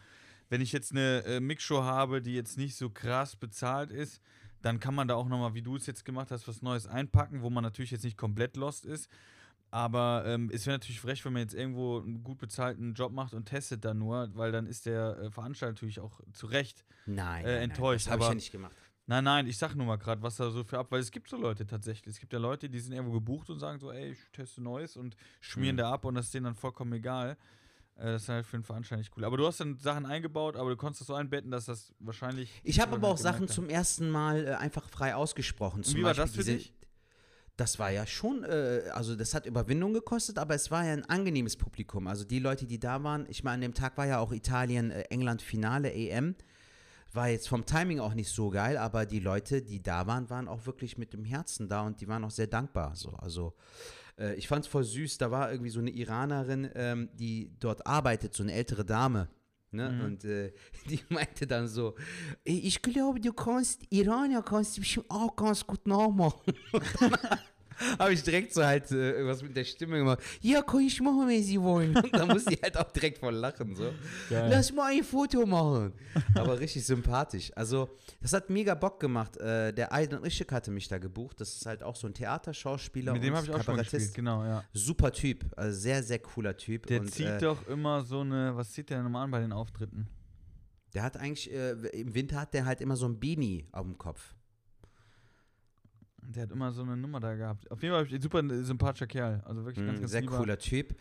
wenn ich jetzt eine äh, Mixshow habe, die jetzt nicht so krass bezahlt ist, dann kann man da auch nochmal, wie du es jetzt gemacht hast, was Neues einpacken, wo man natürlich jetzt nicht komplett lost ist. Aber ähm, es wäre natürlich frech, wenn man jetzt irgendwo einen gut bezahlten Job macht und testet dann nur, weil dann ist der äh, Veranstalter natürlich auch zu Recht Nein, äh, nein, nein, enttäuscht, das habe ich ja nicht gemacht. Nein, nein, ich sag nur mal gerade, was da so für ab, weil es gibt so Leute tatsächlich. Es gibt ja Leute, die sind irgendwo gebucht und sagen so, ey, ich teste Neues und schmieren Mhm. da ab und das ist denen dann vollkommen egal. Äh, das ist halt für einen Veranstalter nicht cool. Aber du hast dann Sachen eingebaut, aber du konntest das so einbetten, dass das wahrscheinlich. Ich habe aber auch Sachen hat. zum ersten Mal äh, einfach frei ausgesprochen. Zum wie war Beispiel das für diese- dich? Das war ja schon, äh, also das hat Überwindung gekostet, aber es war ja ein angenehmes Publikum. Also die Leute, die da waren, ich meine, an dem Tag war ja auch Italien, äh, EM. War jetzt vom Timing auch nicht so geil, aber die Leute, die da waren, waren auch wirklich mit dem Herzen da und die waren auch sehr dankbar. So. Also äh, ich fand es voll süß, da war irgendwie so eine Iranerin, ähm, die dort arbeitet, so eine ältere Dame. Ne? Mhm. Und äh, die meinte dann so, "Ey, ich glaube, du kannst, Iraner kannst du bestimmt auch ganz gut nachmachen. Habe ich direkt so halt äh, irgendwas mit der Stimme gemacht. Ja, kann ich machen, wenn sie wollen. Und da muss sie halt auch direkt voll lachen. So. Geil. Lass mal ein Foto machen. Aber richtig sympathisch. Also, das hat mega Bock gemacht. Äh, der Aiden Rischek hatte mich da gebucht. Das ist halt auch so ein Theaterschauspieler Mit dem und habe ich auch schon gespielt, genau, ja. Super Typ. Also sehr, sehr cooler Typ. Der und, zieht äh, doch immer so eine, was zieht der denn nochmal an bei den Auftritten? Der hat eigentlich, äh, im Winter hat der halt immer so ein Beanie auf dem Kopf. Der hat immer so eine Nummer da gehabt. Auf jeden Fall ein super sympathischer Kerl. Also wirklich ganz, Mm, ganz sehr lieber. cooler Typ.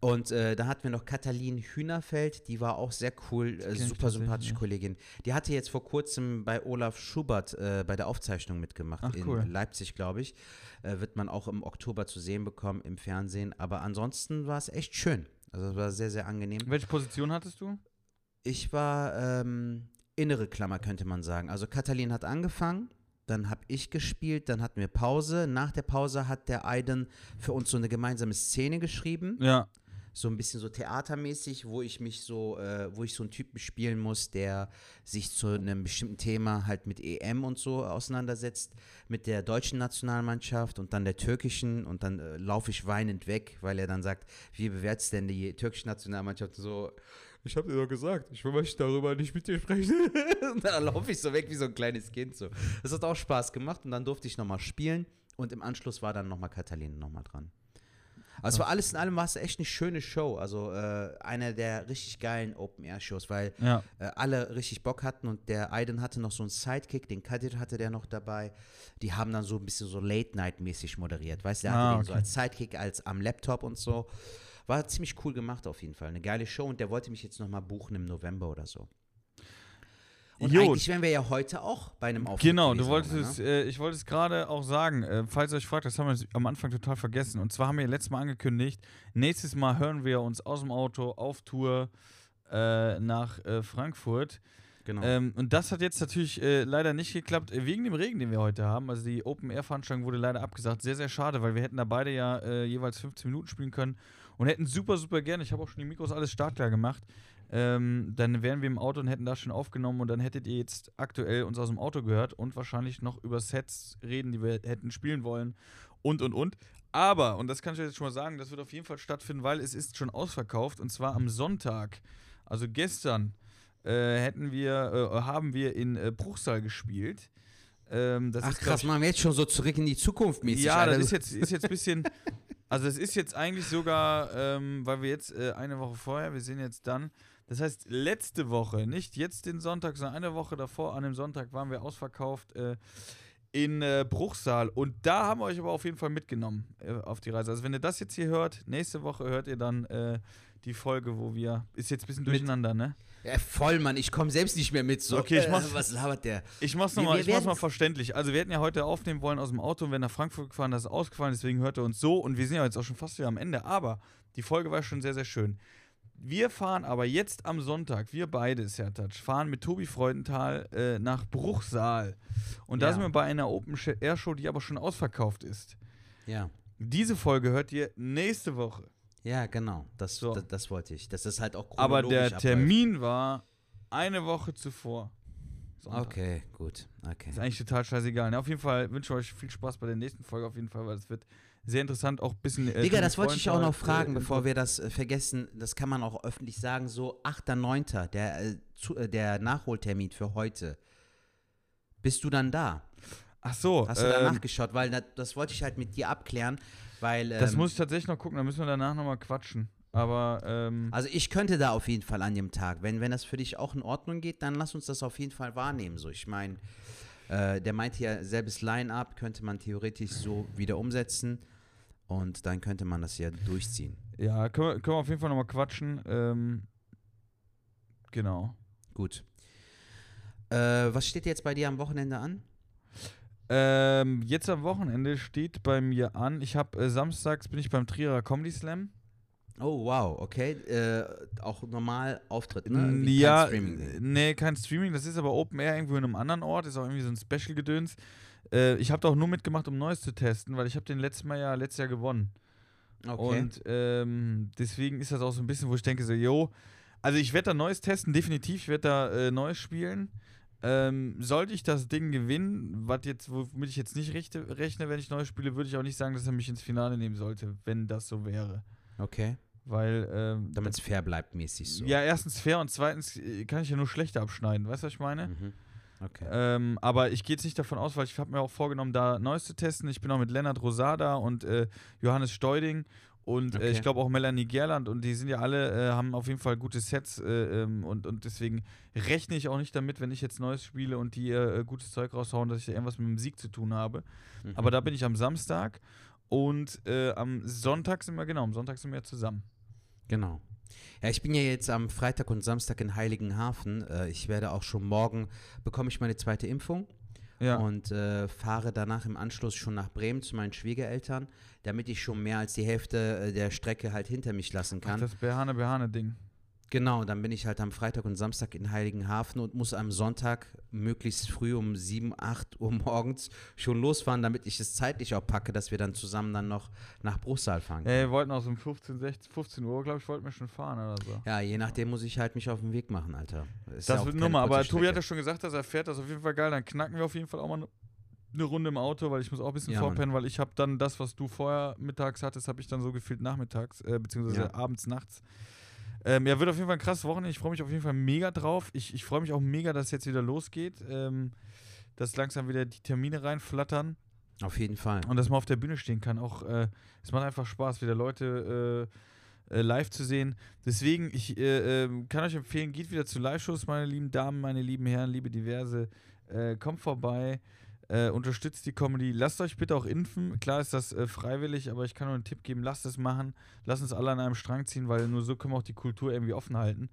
Und äh, da hatten wir noch Katalin Hühnerfeld, die war auch sehr cool, äh, super sympathische nicht. Kollegin. Die hatte jetzt vor kurzem bei Olaf Schubert äh, bei der Aufzeichnung mitgemacht, Ach, in cool. Leipzig, glaube ich. Äh, wird man auch im Oktober zu sehen bekommen im Fernsehen. Aber ansonsten war es echt schön. Also es war sehr, sehr angenehm. Welche Position hattest du? Ich war ähm, innere Klammer, könnte man sagen. Also Katalin hat angefangen, dann habe ich gespielt, dann hatten wir Pause. Nach der Pause hat der Aiden für uns so eine gemeinsame Szene geschrieben Ja. so ein bisschen so theatermäßig, wo ich mich so, äh, wo ich so einen Typen spielen muss, der sich zu einem bestimmten Thema halt mit EM und so auseinandersetzt, mit der deutschen Nationalmannschaft und dann der türkischen und dann äh, laufe ich weinend weg, weil er dann sagt, wie bewertest denn die türkische Nationalmannschaft so? Ich habe dir doch gesagt, ich möchte darüber nicht mit dir sprechen. und dann laufe ich so weg wie so ein kleines Kind. So. Das hat auch Spaß gemacht und dann durfte ich nochmal spielen und im Anschluss war dann nochmal Katalin nochmal dran. Also es war alles in allem war es echt eine schöne Show. Also äh, einer der richtig geilen Open-Air-Shows, weil Ja. äh, alle richtig Bock hatten und der Aiden hatte noch so einen Sidekick, den Kadir hatte der noch dabei. Die haben dann so ein bisschen so Late-Night-mäßig moderiert. Weißt du, der Ah, hatte den so okay. als Sidekick, als am Laptop und so. War ziemlich cool gemacht auf jeden Fall. Eine geile Show und der wollte mich jetzt nochmal buchen im November oder so. Und Jo. eigentlich wären wir ja heute auch bei einem Auftritt Genau, du wolltest es, ne? äh, ich wollte es gerade auch sagen, äh, falls ihr euch fragt, das haben wir am Anfang total vergessen. Und zwar haben wir letztes Mal angekündigt, nächstes Mal hören wir uns aus dem Auto auf Tour äh, nach äh, Frankfurt. Genau. Ähm, und das hat jetzt natürlich äh, leider nicht geklappt, äh, wegen dem Regen, den wir heute haben. Also die Open-Air-Veranstaltung wurde leider abgesagt. Sehr, sehr schade, weil wir hätten da beide ja äh, jeweils 15 Minuten spielen können und hätten super, super gerne, ich habe auch schon die Mikros alles startklar gemacht, ähm, dann wären wir im Auto und hätten da schon aufgenommen und dann hättet ihr jetzt aktuell uns aus dem Auto gehört und wahrscheinlich noch über Sets reden, die wir hätten spielen wollen und, und, und. Aber, und das kann ich jetzt schon mal sagen, das wird auf jeden Fall stattfinden, weil es ist schon ausverkauft und zwar am Sonntag, also gestern, äh, hätten wir, äh, haben wir in äh, Bruchsal gespielt. Ähm, das Ach ist, krass, machen wir jetzt schon so zurück in die Zukunft mäßig. ja, Alter. das ist jetzt, ist jetzt ein bisschen. Also, es ist jetzt eigentlich sogar, ähm, weil wir jetzt äh, eine Woche vorher, wir sind jetzt dann. Das heißt, letzte Woche, nicht jetzt den Sonntag, sondern eine Woche davor, an dem Sonntag, waren wir ausverkauft äh, in äh, Bruchsal. Und da haben wir euch aber auf jeden Fall mitgenommen äh, auf die Reise. Also, wenn ihr das jetzt hier hört, nächste Woche hört ihr dann äh, die Folge, wo wir. Ist jetzt ein bisschen Mit- durcheinander, ne? Ja, voll, Mann, ich komme selbst nicht mehr mit. So, Okay, ich äh, mach's- Was labert der? Ich mach's nochmal mal verständlich. Also wir hätten ja heute aufnehmen wollen aus dem Auto und wären nach Frankfurt gefahren, das ist ausgefallen, deswegen hört er uns so und wir sind ja jetzt auch schon fast wieder am Ende. Aber die Folge war schon sehr, sehr schön. Wir fahren aber jetzt am Sonntag, wir beide, Sertac, fahren mit Tobi Freudenthal äh, nach Bruchsal. Und da Ja. sind wir bei einer Open Air Show, die aber schon ausverkauft ist. Ja. Diese Folge hört ihr nächste Woche. Ja, genau. Das, So. das, das wollte ich. Das halt auch Aber der abläuft. Termin war eine Woche zuvor. Sonntag. Okay, gut. Okay. Ist eigentlich total scheißegal. Ne? Auf jeden Fall wünsche ich euch viel Spaß bei der nächsten Folge, auf jeden Fall, weil es wird sehr interessant, auch ein bisschen. Äh, Digga, das wollte ich auch noch fragen, äh, bevor wir das äh, vergessen. Das kann man auch öffentlich sagen. So 8.9., der, äh, zu, äh, der Nachholtermin für heute. Bist du dann da? Ach so, Hast du da ähm, nachgeschaut? Weil das, das wollte ich halt mit dir abklären. Weil, ähm, das muss ich tatsächlich noch gucken, da müssen wir danach nochmal quatschen. Aber, ähm, also ich könnte da auf jeden Fall an dem Tag. Wenn, wenn das für dich auch in Ordnung geht, dann lass uns das auf jeden Fall wahrnehmen. So, ich meine, äh, der meinte ja, selbes Line-Up könnte man theoretisch so wieder umsetzen. Und dann könnte man das ja durchziehen. ja, können wir, können wir auf jeden Fall nochmal quatschen. Ähm, genau. Gut. Äh, was steht jetzt bei dir am Wochenende an? Ähm, jetzt am Wochenende steht bei mir an, ich habe äh, samstags bin ich beim Trierer Comedy Slam. Oh, wow, okay. Äh, auch normal Auftritt, ne? Irgendwie kein ja, Streaming. äh, nee, kein Streaming, das ist aber Open Air irgendwo in einem anderen Ort, ist auch irgendwie so ein Special-Gedöns. Äh, ich habe da auch nur mitgemacht, um Neues zu testen, weil ich habe den letzten Mal ja letztes Jahr gewonnen. Okay. Und ähm, deswegen ist das auch so ein bisschen, wo ich denke, so, yo, also ich werde da Neues testen, definitiv, ich werde da äh, Neues spielen. Ähm, sollte ich das Ding gewinnen, was jetzt, womit ich jetzt nicht rechte, rechne, wenn ich Neues spiele, würde ich auch nicht sagen, dass er mich ins Finale nehmen sollte, wenn das so wäre. okay. Weil, ähm, Damit es fair bleibt, mäßig so. ja, erstens fair und zweitens äh, kann ich ja nur schlechter abschneiden, weißt du, was ich meine? Mhm. Okay. Ähm, aber ich gehe jetzt nicht davon aus, weil ich habe mir auch vorgenommen, da Neues zu testen. Ich bin auch mit Lennart Rosada und äh, Johannes Steuding und äh, Okay. ich glaube auch Melanie Gerland und die sind ja alle, äh, haben auf jeden Fall gute Sets äh, ähm, und, und deswegen rechne ich auch nicht damit, wenn ich jetzt Neues spiele und die äh, gutes Zeug raushauen, dass ich da irgendwas mit dem Sieg zu tun habe. Mhm. Aber da bin ich am Samstag und äh, am Sonntag sind wir, genau, am Sonntag sind wir zusammen. Genau. Ja, ich bin ja jetzt am Freitag und Samstag in Heiligenhafen. Äh, ich werde auch schon morgen, bekomme ich meine zweite Impfung Ja. und äh, fahre danach im Anschluss schon nach Bremen zu meinen Schwiegereltern, damit ich schon mehr als die Hälfte äh, der Strecke halt hinter mich lassen Ach, kann. das Behane-Behane-Ding. Genau, dann bin ich halt am Freitag und Samstag in Heiligenhafen und muss am Sonntag möglichst früh um 7, 8 Uhr morgens schon losfahren, damit ich es zeitlich auch packe, dass wir dann zusammen dann noch nach Bruchsal fahren können. wir wollten aus um 15, 16, 15 Uhr, glaube ich, wollten wir schon fahren oder so. Ja, je nachdem muss ich halt mich auf den Weg machen, Alter. Ist Das ja wird Nummer, aber Tobi hat ja schon gesagt, dass er fährt, das ist auf jeden Fall geil. Dann knacken wir auf jeden Fall auch mal ne- eine Runde im Auto, weil ich muss auch ein bisschen Ja, Mann. vorpennen, weil ich habe dann das, was du vorher mittags hattest, habe ich dann so gefühlt nachmittags, äh, beziehungsweise Ja. abends, nachts. Ähm, ja, wird auf jeden Fall ein krasses Wochenende. Ich freue mich auf jeden Fall mega drauf. Ich, ich freue mich auch mega, dass es jetzt wieder losgeht. Ähm, dass langsam wieder die Termine reinflattern Auf jeden Fall. und dass man auf der Bühne stehen kann. Auch äh, es macht einfach Spaß, wieder Leute äh, äh, live zu sehen. Deswegen, ich äh, ähm, kann euch empfehlen, geht wieder zu Live-Shows, meine lieben Damen, meine lieben Herren, liebe Diverse. Äh, kommt vorbei, äh, unterstützt die Comedy. Lasst euch bitte auch impfen. Klar ist das äh, freiwillig, aber ich kann nur einen Tipp geben, lasst es machen. Lasst uns alle an einem Strang ziehen, weil nur so können wir auch die Kultur irgendwie offen halten.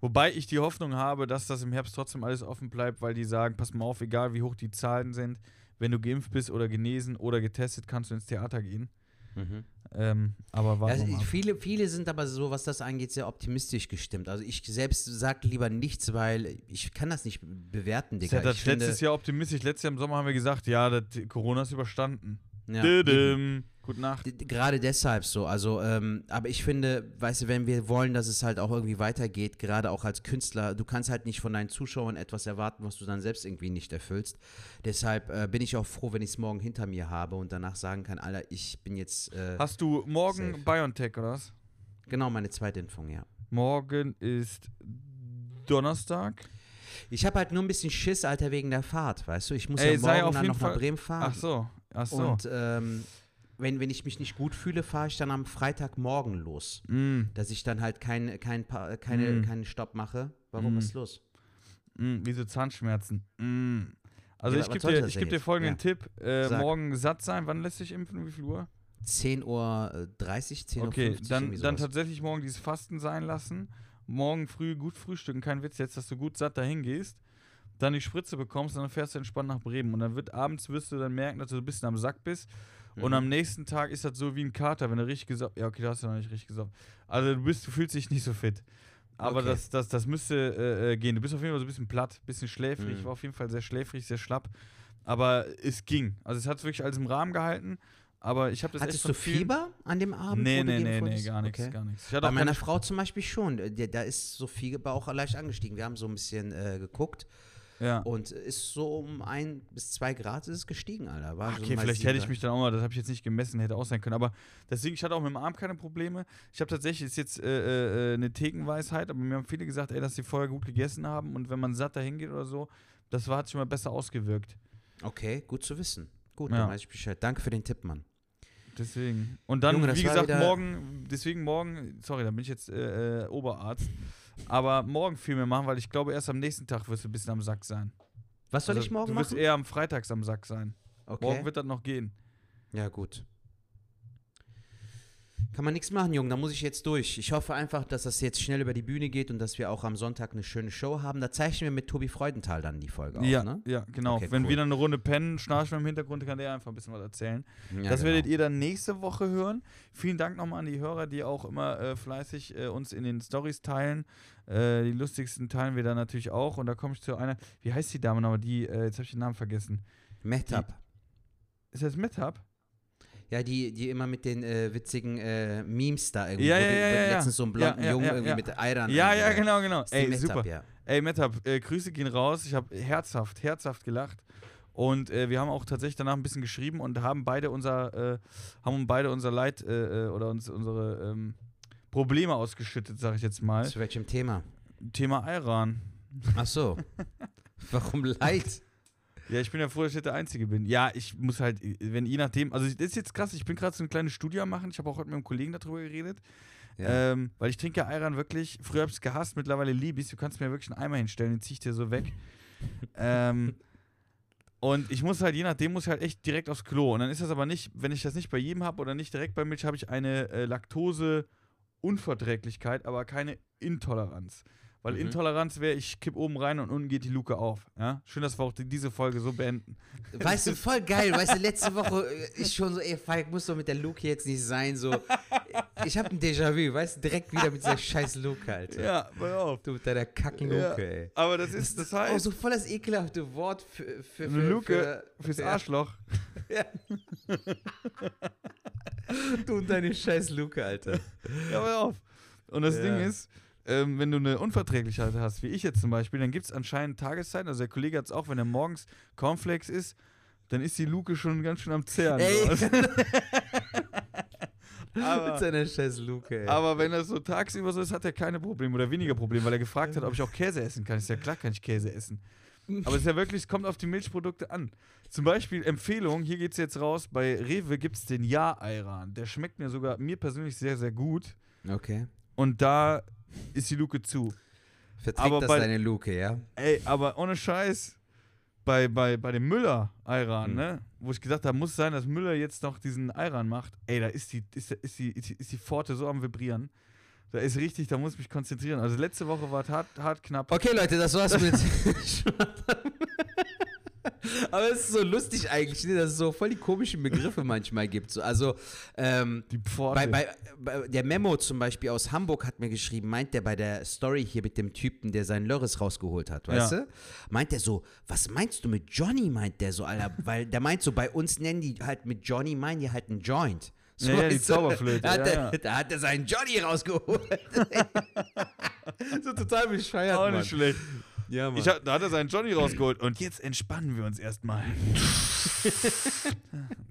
Wobei ich die Hoffnung habe, dass das im Herbst trotzdem alles offen bleibt, weil die sagen, pass mal auf, egal wie hoch die Zahlen sind, wenn du geimpft bist oder genesen oder getestet, kannst du ins Theater gehen. Mhm. Ähm, aber warten Also viele, viele sind aber so, was das angeht, sehr optimistisch gestimmt. Also ich selbst sage lieber nichts, weil ich kann das nicht bewerten, Digga. Ja, das ich finde, letztes Jahr optimistisch. Letztes Jahr im Sommer haben wir gesagt, ja, das, Corona ist überstanden. Ja, Didim. Gute Nacht. Gerade deshalb so, also, ähm, aber ich finde, weißt du, wenn wir wollen, dass es halt auch irgendwie weitergeht, gerade auch als Künstler, du kannst halt nicht von deinen Zuschauern etwas erwarten, was du dann selbst irgendwie nicht erfüllst. Deshalb äh, bin ich auch froh, wenn ich es morgen hinter mir habe und danach sagen kann, Alter, ich bin jetzt, äh, Hast du morgen Safe. BioNTech oder was? genau meine zweite Impfung, ja. Morgen ist Donnerstag. Ich habe halt nur ein bisschen Schiss, Alter, wegen der Fahrt, weißt du? Ich muss Ey, ja morgen dann noch nach Fall- Bremen fahren. Ach so, ach so. Und ähm, wenn, wenn ich mich nicht gut fühle, fahre ich dann am Freitagmorgen los. Mm, Dass ich dann halt kein, kein, Pa- keine, Mm. keinen Stopp mache. Warum Mm. ist los? mm, wie so Zahnschmerzen. Mm. Also Ja, ich gebe dir, ich geb dir folgenden Ja. Tipp. Äh, morgen satt sein. Wann lässt sich impfen? Wie viel Uhr? 10.30 Uhr, 10.50 Uhr. Okay, dann, irgendwie dann sowas. tatsächlich morgen dieses Fasten sein lassen. Morgen früh gut frühstücken. Kein Witz jetzt, dass du gut satt dahin gehst. Dann die Spritze bekommst und dann fährst du entspannt nach Bremen. Und dann wird abends wirst du dann merken, dass du ein bisschen am Sack bist. Und Mhm. am nächsten Tag ist das so wie ein Kater, wenn du richtig gesaugt. Ja, okay, du hast ja noch nicht richtig gesaugt. Also du bist, du fühlst dich nicht so fit. Aber Okay. das, das, das müsste äh, äh, gehen. Du bist auf jeden Fall so ein bisschen platt, bisschen schläfrig. Mhm. War auf jeden Fall sehr schläfrig, sehr schlapp. Aber es ging. Also es hat wirklich alles im Rahmen gehalten. Aber ich habe das Hattest echt du Fieber an dem Abend? Nee, du nee, nee, nee, gar nichts, Okay. gar nichts. Bei meiner Frau zum Beispiel schon. Da ist so Fieber auch leicht angestiegen. Wir haben so ein bisschen äh, geguckt ja. und ist so um ein bis zwei Grad ist es gestiegen, Alter. War so Okay, mal vielleicht hätte ich mich dann auch mal, das habe ich jetzt nicht gemessen, hätte auch sein können. Aber deswegen, ich hatte auch mit dem Arm keine Probleme. Ich habe tatsächlich, ist jetzt äh, äh, eine Thekenweisheit, aber mir haben viele gesagt, ey, dass sie vorher gut gegessen haben und wenn man satt dahin geht oder so, das war, hat sich mal besser ausgewirkt. Okay, gut zu wissen. Gut, Ja. dann weiß ich Bescheid. Danke für den Tipp, Mann. Deswegen. Und dann, Junge, wie gesagt, morgen, deswegen morgen, sorry, da bin ich jetzt äh, äh, Oberarzt, aber morgen viel mehr machen, weil ich glaube, erst am nächsten Tag wirst du ein bisschen am Sack sein. Was soll Also, ich morgen du wirst machen? eher am Freitags am Sack sein. Okay. Morgen wird das noch gehen. Ja, gut. Kann man nichts machen, Junge. Da muss ich jetzt durch. Ich hoffe einfach, dass das jetzt schnell über die Bühne geht und dass wir auch am Sonntag eine schöne Show haben. Da zeichnen wir mit Tobi Freudenthal dann die Folge ja, auf, ne? ja, genau. Okay, Wenn cool. wir dann eine Runde pennen, schnarchen im Hintergrund, kann der einfach ein bisschen was erzählen. Ja, das genau. werdet ihr dann nächste Woche hören. Vielen Dank nochmal an die Hörer, die auch immer äh, fleißig äh, uns in den Stories teilen. Äh, die lustigsten teilen wir dann natürlich auch. Und da komme ich zu einer, wie heißt die Dame nochmal? Die, äh, jetzt habe ich den Namen vergessen. Mehtap. Ist das Methab? Ja, die, die immer mit den äh, witzigen äh, Memes da irgendwie. Ja, ja, ja, ja. Letztens so einen blonden Ja, ja, Jungen irgendwie mit Eiern. Ja, ja, genau, genau. Ey, Mehtap, super. Ja. Ey, Methab, äh, Grüße gehen raus. Ich habe herzhaft, herzhaft gelacht. Und äh, wir haben auch tatsächlich danach ein bisschen geschrieben und haben beide unser, äh, haben beide unser Leid äh, äh, oder uns, unsere ähm, Probleme ausgeschüttet, sage ich jetzt mal. Zu welchem Thema? Thema Iran. Ach so. Warum leid? Ja, ich bin ja froh, dass ich der Einzige bin. Ja, ich muss halt, wenn je nachdem, also das ist jetzt krass, ich bin gerade so eine kleine Studie am machen. Ich habe auch heute mit einem Kollegen darüber geredet. Ja. Ähm, weil ich trinke ja Ayran wirklich, früher habe ich es gehasst, mittlerweile liebe ich Du kannst mir wirklich einen Eimer hinstellen, den zieh ich dir so weg. ähm, und ich muss halt, je nachdem, muss ich halt echt direkt aufs Klo. Und dann ist das aber nicht, wenn ich das nicht bei jedem habe oder nicht direkt bei Milch, habe ich eine äh, Laktose-Unverträglichkeit, aber keine Intoleranz. Weil Mhm. Intoleranz wäre, ich kipp oben rein und unten geht die Luke auf. Ja? Schön, dass wir auch die, diese Folge so beenden. Weißt du, voll geil. Weißt du, letzte Woche äh, ist schon so, ey, Falk, muss doch mit der Luke jetzt nicht sein. So, ich hab ein Déjà-vu, weißt du, direkt wieder mit dieser scheiß Luke, Alter. Ja, pass auf. Du mit deiner kacken Luke, Ja. ey. Aber das ist, das Oh, heißt, so voll das ekelhafte Wort für, für, für, Luke für, fürs ja. Arschloch. Du und deine scheiß Luke, Alter. Ja, pass auf. Und das Ja. Ding ist, ähm, wenn du eine Unverträglichkeit hast, wie ich jetzt zum Beispiel, dann gibt es anscheinend Tageszeiten, also der Kollege hat es auch, wenn er morgens Cornflakes isst, dann ist die Luke schon ganz schön am Zehren. Ey. Mit aber, seiner scheiß Luke, ey. aber wenn das so tagsüber so ist, hat er keine Probleme oder weniger Probleme, weil er gefragt hat, ob ich auch Käse essen kann. Ist ja klar, kann ich Käse essen. Aber es ist ja wirklich, es kommt auf die Milchprodukte an. Zum Beispiel Empfehlung, hier geht es jetzt raus, bei Rewe gibt es den Ja-Ayran. Der schmeckt mir sogar, mir persönlich sehr, sehr gut. Okay. Und da ist die Luke zu. Verträgt Aber das bei- deine Luke, ja? Ey, aber ohne Scheiß, bei, bei, bei dem Müller-Ayran, Hm. ne? Wo ich gesagt habe, muss sein, dass Müller jetzt noch diesen Ayran macht. Ey, da ist die, ist, ist, die, ist, die, ist die Pforte so am Vibrieren. Da ist richtig, da muss ich mich konzentrieren. Also letzte Woche war es hart, hart knapp. Okay, Leute, das war's mit. Aber es ist so lustig eigentlich, ne, dass es so voll die komischen Begriffe manchmal gibt. So, also, ähm, Die Pforte. bei, bei, bei der Memo zum Beispiel aus Hamburg hat mir geschrieben, meint der bei der Story hier mit dem Typen, der seinen Lörres rausgeholt hat, weißt Ja. du? Meint der so, was meinst du mit Johnny, meint der so, Alter, weil der meint so, bei uns nennen die halt mit Johnny, meinen die halt einen Joint. So, Ja, ja, die? Zauberflöte, Da hat, ja, der, ja. da hat er seinen Johnny rausgeholt. so total bescheuert, auch Mann. nicht schlecht. Ja, Ich hab, da hat er seinen Johnny rausgeholt und jetzt entspannen wir uns erstmal.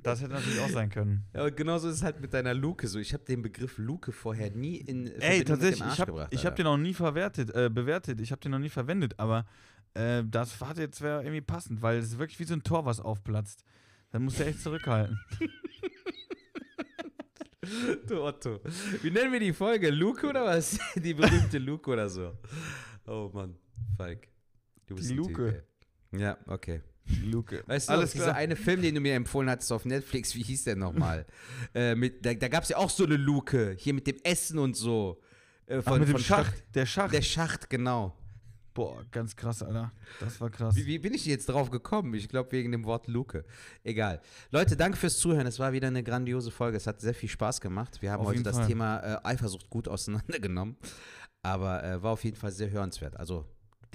das hätte natürlich auch sein können. Ja, und genauso ist es halt mit deiner Luke so. Ich habe den Begriff Luke vorher nie in Verbindung Ey, mit tatsächlich, dem Arsch ich habe gebracht. ich hab Alter. den noch nie verwertet, äh, bewertet. Ich habe den noch nie verwendet, aber äh, das hat jetzt wäre irgendwie passend, weil es ist wirklich wie so ein Tor, was aufplatzt. Dann musst du echt zurückhalten. Du Otto. Wie nennen wir die Folge? Luke oder was? Die berühmte Luke oder so. Oh Mann, Falk. Du bist Die Luke. Typ. Ja, okay. Luke. Weißt du, Alles dieser klar. eine Film, den du mir empfohlen hattest auf Netflix, wie hieß der nochmal? äh, mit, da da gab es ja auch so eine Luke, hier mit dem Essen und so. Äh, Ach, mit dem Schacht. Stadt- Der Schacht. Der Schacht, genau. Boah, ganz krass, Alter. Das war krass. Wie, wie bin ich jetzt drauf gekommen? Ich glaube wegen dem Wort Luke. Egal. Leute, danke fürs Zuhören. Es war wieder eine grandiose Folge. Es hat sehr viel Spaß gemacht. Wir haben Auf heute das Fall. Thema äh, Eifersucht gut auseinandergenommen. Aber äh, war auf jeden Fall sehr hörenswert. Also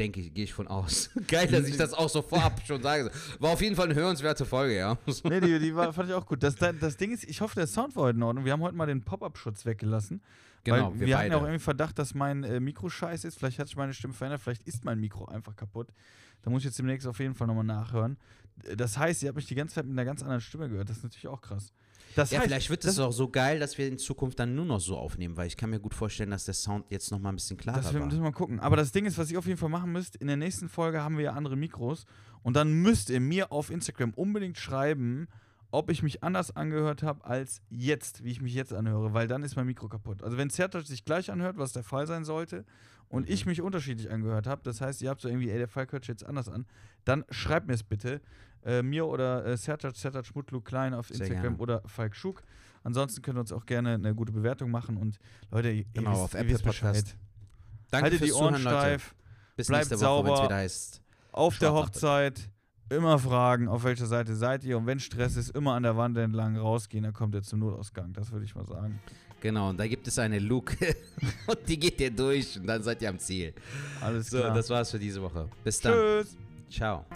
denke ich, gehe ich von aus. Geil, dass ich das auch so vorab schon sage. War auf jeden Fall eine hörenswerte Folge, ja. Nee, die, die war, fand ich auch gut. Das, das Ding ist, ich hoffe, der Sound war heute in Ordnung. Wir haben heute mal den Pop-Up-Schutz weggelassen. Genau, weil wir wir, hatten ja auch irgendwie Verdacht, dass mein äh, Mikro scheiße ist. Vielleicht hat sich meine Stimme verändert. Vielleicht ist mein Mikro einfach kaputt. Da muss ich jetzt demnächst auf jeden Fall nochmal nachhören. Äh, Das heißt, ihr habt mich die ganze Zeit mit einer ganz anderen Stimme gehört. Das ist natürlich auch krass. Das Ja, heißt, vielleicht wird das, es auch so geil, dass wir in Zukunft dann nur noch so aufnehmen, weil ich kann mir gut vorstellen, dass der Sound jetzt noch mal ein bisschen klarer Das war. müssen wir mal gucken. Aber das Ding ist, was ihr auf jeden Fall machen müsst, in der nächsten Folge haben wir ja andere Mikros und dann müsst ihr mir auf Instagram unbedingt schreiben, ob ich mich anders angehört habe als jetzt, wie ich mich jetzt anhöre, weil dann ist mein Mikro kaputt. Also wenn Zertouch sich gleich anhört, was der Fall sein sollte, und ich mich unterschiedlich angehört habe, das heißt, ihr habt so irgendwie, ey, der Falk hört sich jetzt anders an, dann schreibt mir es bitte. Äh, mir oder äh, Sertac, Sertac Schmutlu Klein auf Sehr Instagram gerne. oder Falk Schuk. Ansonsten könnt ihr uns auch gerne eine gute Bewertung machen und Leute, ihr, Genau, ihr wisst, auf ihr Apple wisst Bescheid. Podcast. Danke Haltet die Ohren Zuhören, steif. Bis bleibt nächste Woche, sauber. wieder heißt. Auf der. Hochzeit immer fragen, auf welcher Seite seid ihr. Und wenn Stress ist, immer an der Wand entlang rausgehen, dann kommt ihr zum Notausgang. Das würde ich mal sagen. Genau, und da gibt es eine Luke und die geht ihr durch und dann seid ihr am Ziel. Alles So, klar. das war's für diese Woche. Bis dann. Tschüss. Ciao.